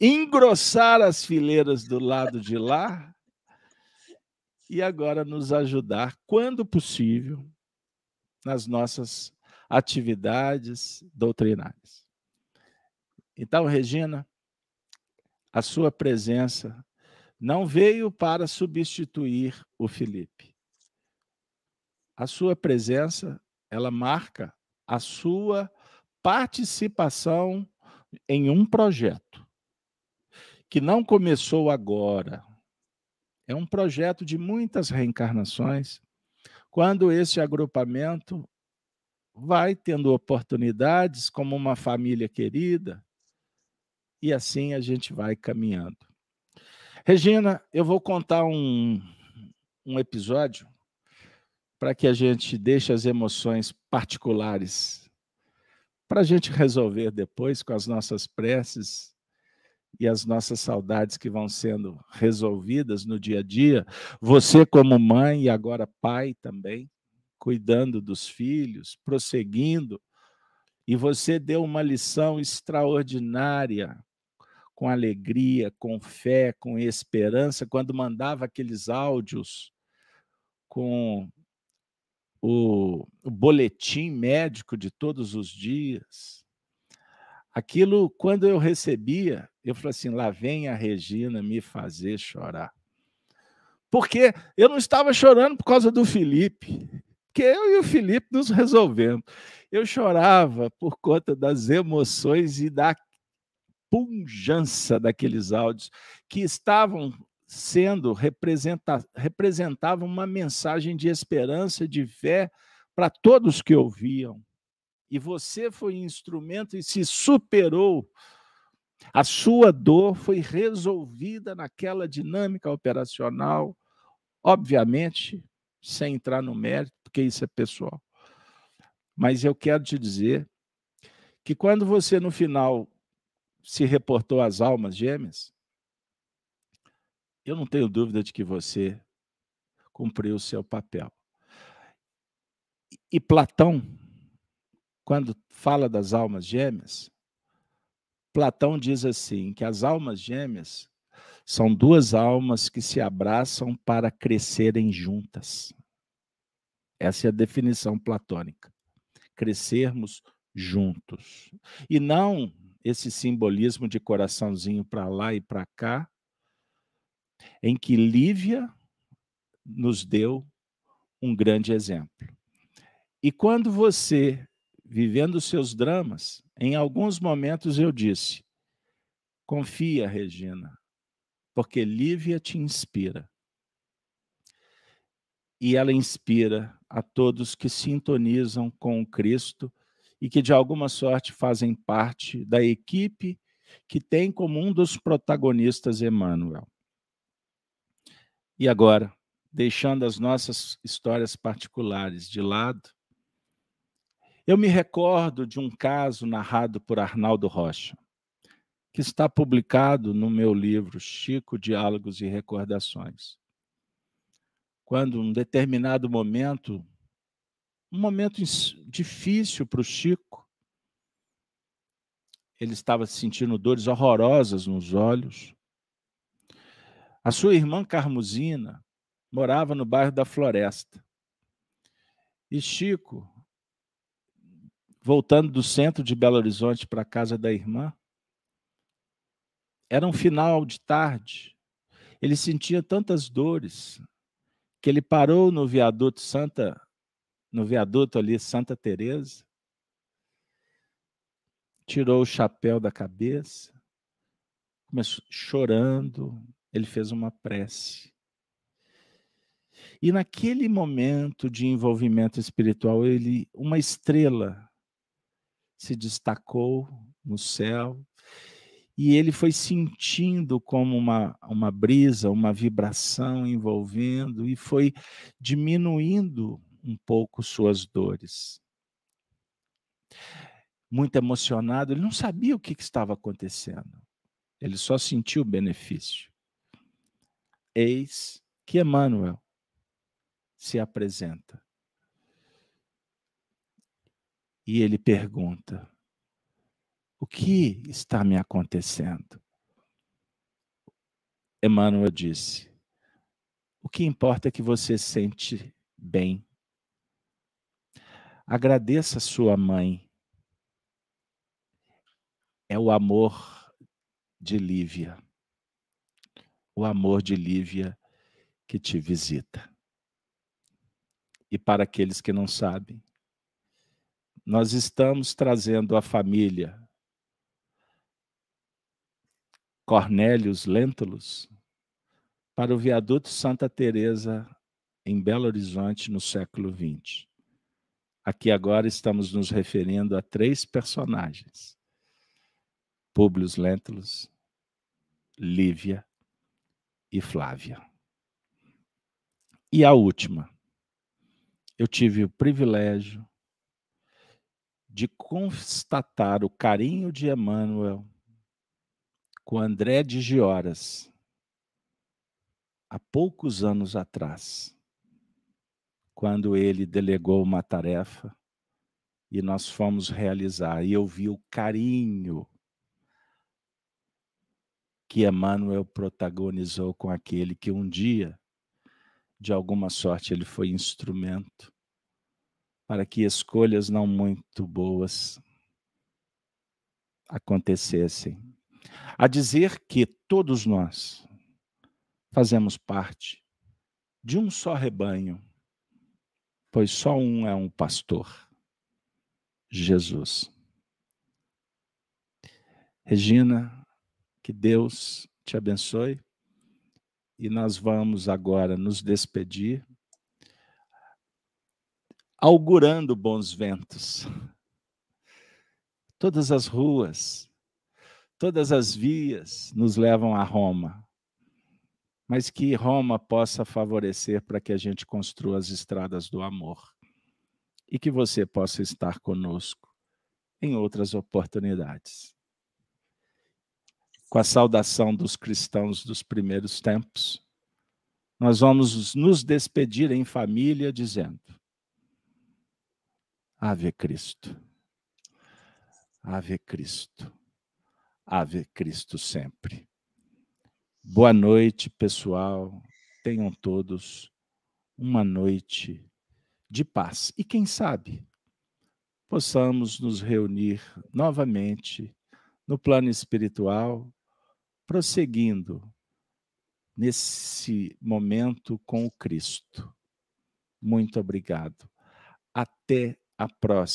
engrossar as fileiras do lado de lá e agora nos ajudar, quando possível, nas nossas atividades doutrinárias. Então, Regina, a sua presença não veio para substituir o Felipe. A sua presença, ela marca a sua participação em um projeto que não começou agora. É um projeto de muitas reencarnações. Quando esse agrupamento vai tendo oportunidades como uma família querida, e assim a gente vai caminhando. Regina, eu vou contar um, um episódio para que a gente deixe as emoções particulares para a gente resolver depois com as nossas preces e as nossas saudades que vão sendo resolvidas no dia a dia. Você, como mãe e agora pai também, cuidando dos filhos, prosseguindo. E você deu uma lição extraordinária, com alegria, com fé, com esperança, quando mandava aqueles áudios com o, o boletim médico de todos os dias. Aquilo, quando eu recebia, eu falei assim: lá vem a Regina me fazer chorar. Porque eu não estava chorando por causa do Felipe, porque eu e o Felipe nos resolvemos. Eu chorava por conta das emoções e da punjança daqueles áudios que estavam sendo representa, representava uma mensagem de esperança, de fé para todos que ouviam. E você foi instrumento e se superou. A sua dor foi resolvida naquela dinâmica operacional, obviamente, sem entrar no mérito, porque isso é pessoal. Mas eu quero te dizer que quando você, no final, se reportou às almas gêmeas, eu não tenho dúvida de que você cumpriu o seu papel. E Platão, quando fala das almas gêmeas, Platão diz assim: que as almas gêmeas são duas almas que se abraçam para crescerem juntas. Essa é a definição platônica. Crescermos juntos. E não esse simbolismo de coraçãozinho para lá e para cá, em que Lívia nos deu um grande exemplo. E quando você, vivendo seus dramas, em alguns momentos eu disse: confia, Regina, porque Lívia te inspira. E ela inspira a todos que sintonizam com o Cristo e que, de alguma sorte, fazem parte da equipe que tem como um dos protagonistas Emmanuel. E agora, deixando as nossas histórias particulares de lado, eu me recordo de um caso narrado por Arnaldo Rocha, que está publicado no meu livro Chico Diálogos e Recordações. Quando, um determinado momento, um momento difícil para o Chico, ele estava sentindo dores horrorosas nos olhos, a sua irmã Carmuzina morava no bairro da Floresta. E Chico, voltando do centro de Belo Horizonte para a casa da irmã, era um final de tarde. Ele sentia tantas dores que ele parou no viaduto Santa, no viaduto ali Santa Teresa, tirou o chapéu da cabeça, começou chorando, ele fez uma prece. E naquele momento de envolvimento espiritual, ele, uma estrela se destacou no céu e ele foi sentindo como uma, uma brisa, uma vibração envolvendo e foi diminuindo um pouco suas dores. Muito emocionado, ele não sabia o que, que estava acontecendo, ele só sentiu o benefício. Eis que Emmanuel se apresenta. E ele pergunta: o que está me acontecendo? Emmanuel disse: O que importa é que você sente bem. Agradeça sua mãe. É o amor de Lívia. O amor de Lívia que te visita. E para aqueles que não sabem, nós estamos trazendo a família Cornélios Lentulus para o viaduto Santa Teresa em Belo Horizonte no século XX. Aqui agora estamos nos referindo a três personagens: Públio Lentulus, Lívia e Flávia. E a última, eu tive o privilégio de constatar o carinho de Emmanuel com André de Gioras, há poucos anos atrás, quando ele delegou uma tarefa e nós fomos realizar, e eu vi o carinho que Emmanuel protagonizou com aquele que um dia, de alguma sorte, ele foi instrumento para que escolhas não muito boas acontecessem a dizer que todos nós fazemos parte de um só rebanho, pois só um é um pastor, Jesus. Regina, que Deus te abençoe. E nós vamos agora nos despedir, augurando bons ventos. Todas as ruas, Todas as vias nos levam a Roma, mas que Roma possa favorecer para que a gente construa as estradas do amor e que você possa estar conosco em outras oportunidades. Com a saudação dos cristãos dos primeiros tempos, nós vamos nos despedir em família dizendo: Ave Cristo. Ave Cristo. Ave Cristo sempre. Boa noite, pessoal. Tenham todos uma noite de paz. E quem sabe possamos nos reunir novamente no plano espiritual, prosseguindo nesse momento com o Cristo. Muito obrigado. Até a próxima.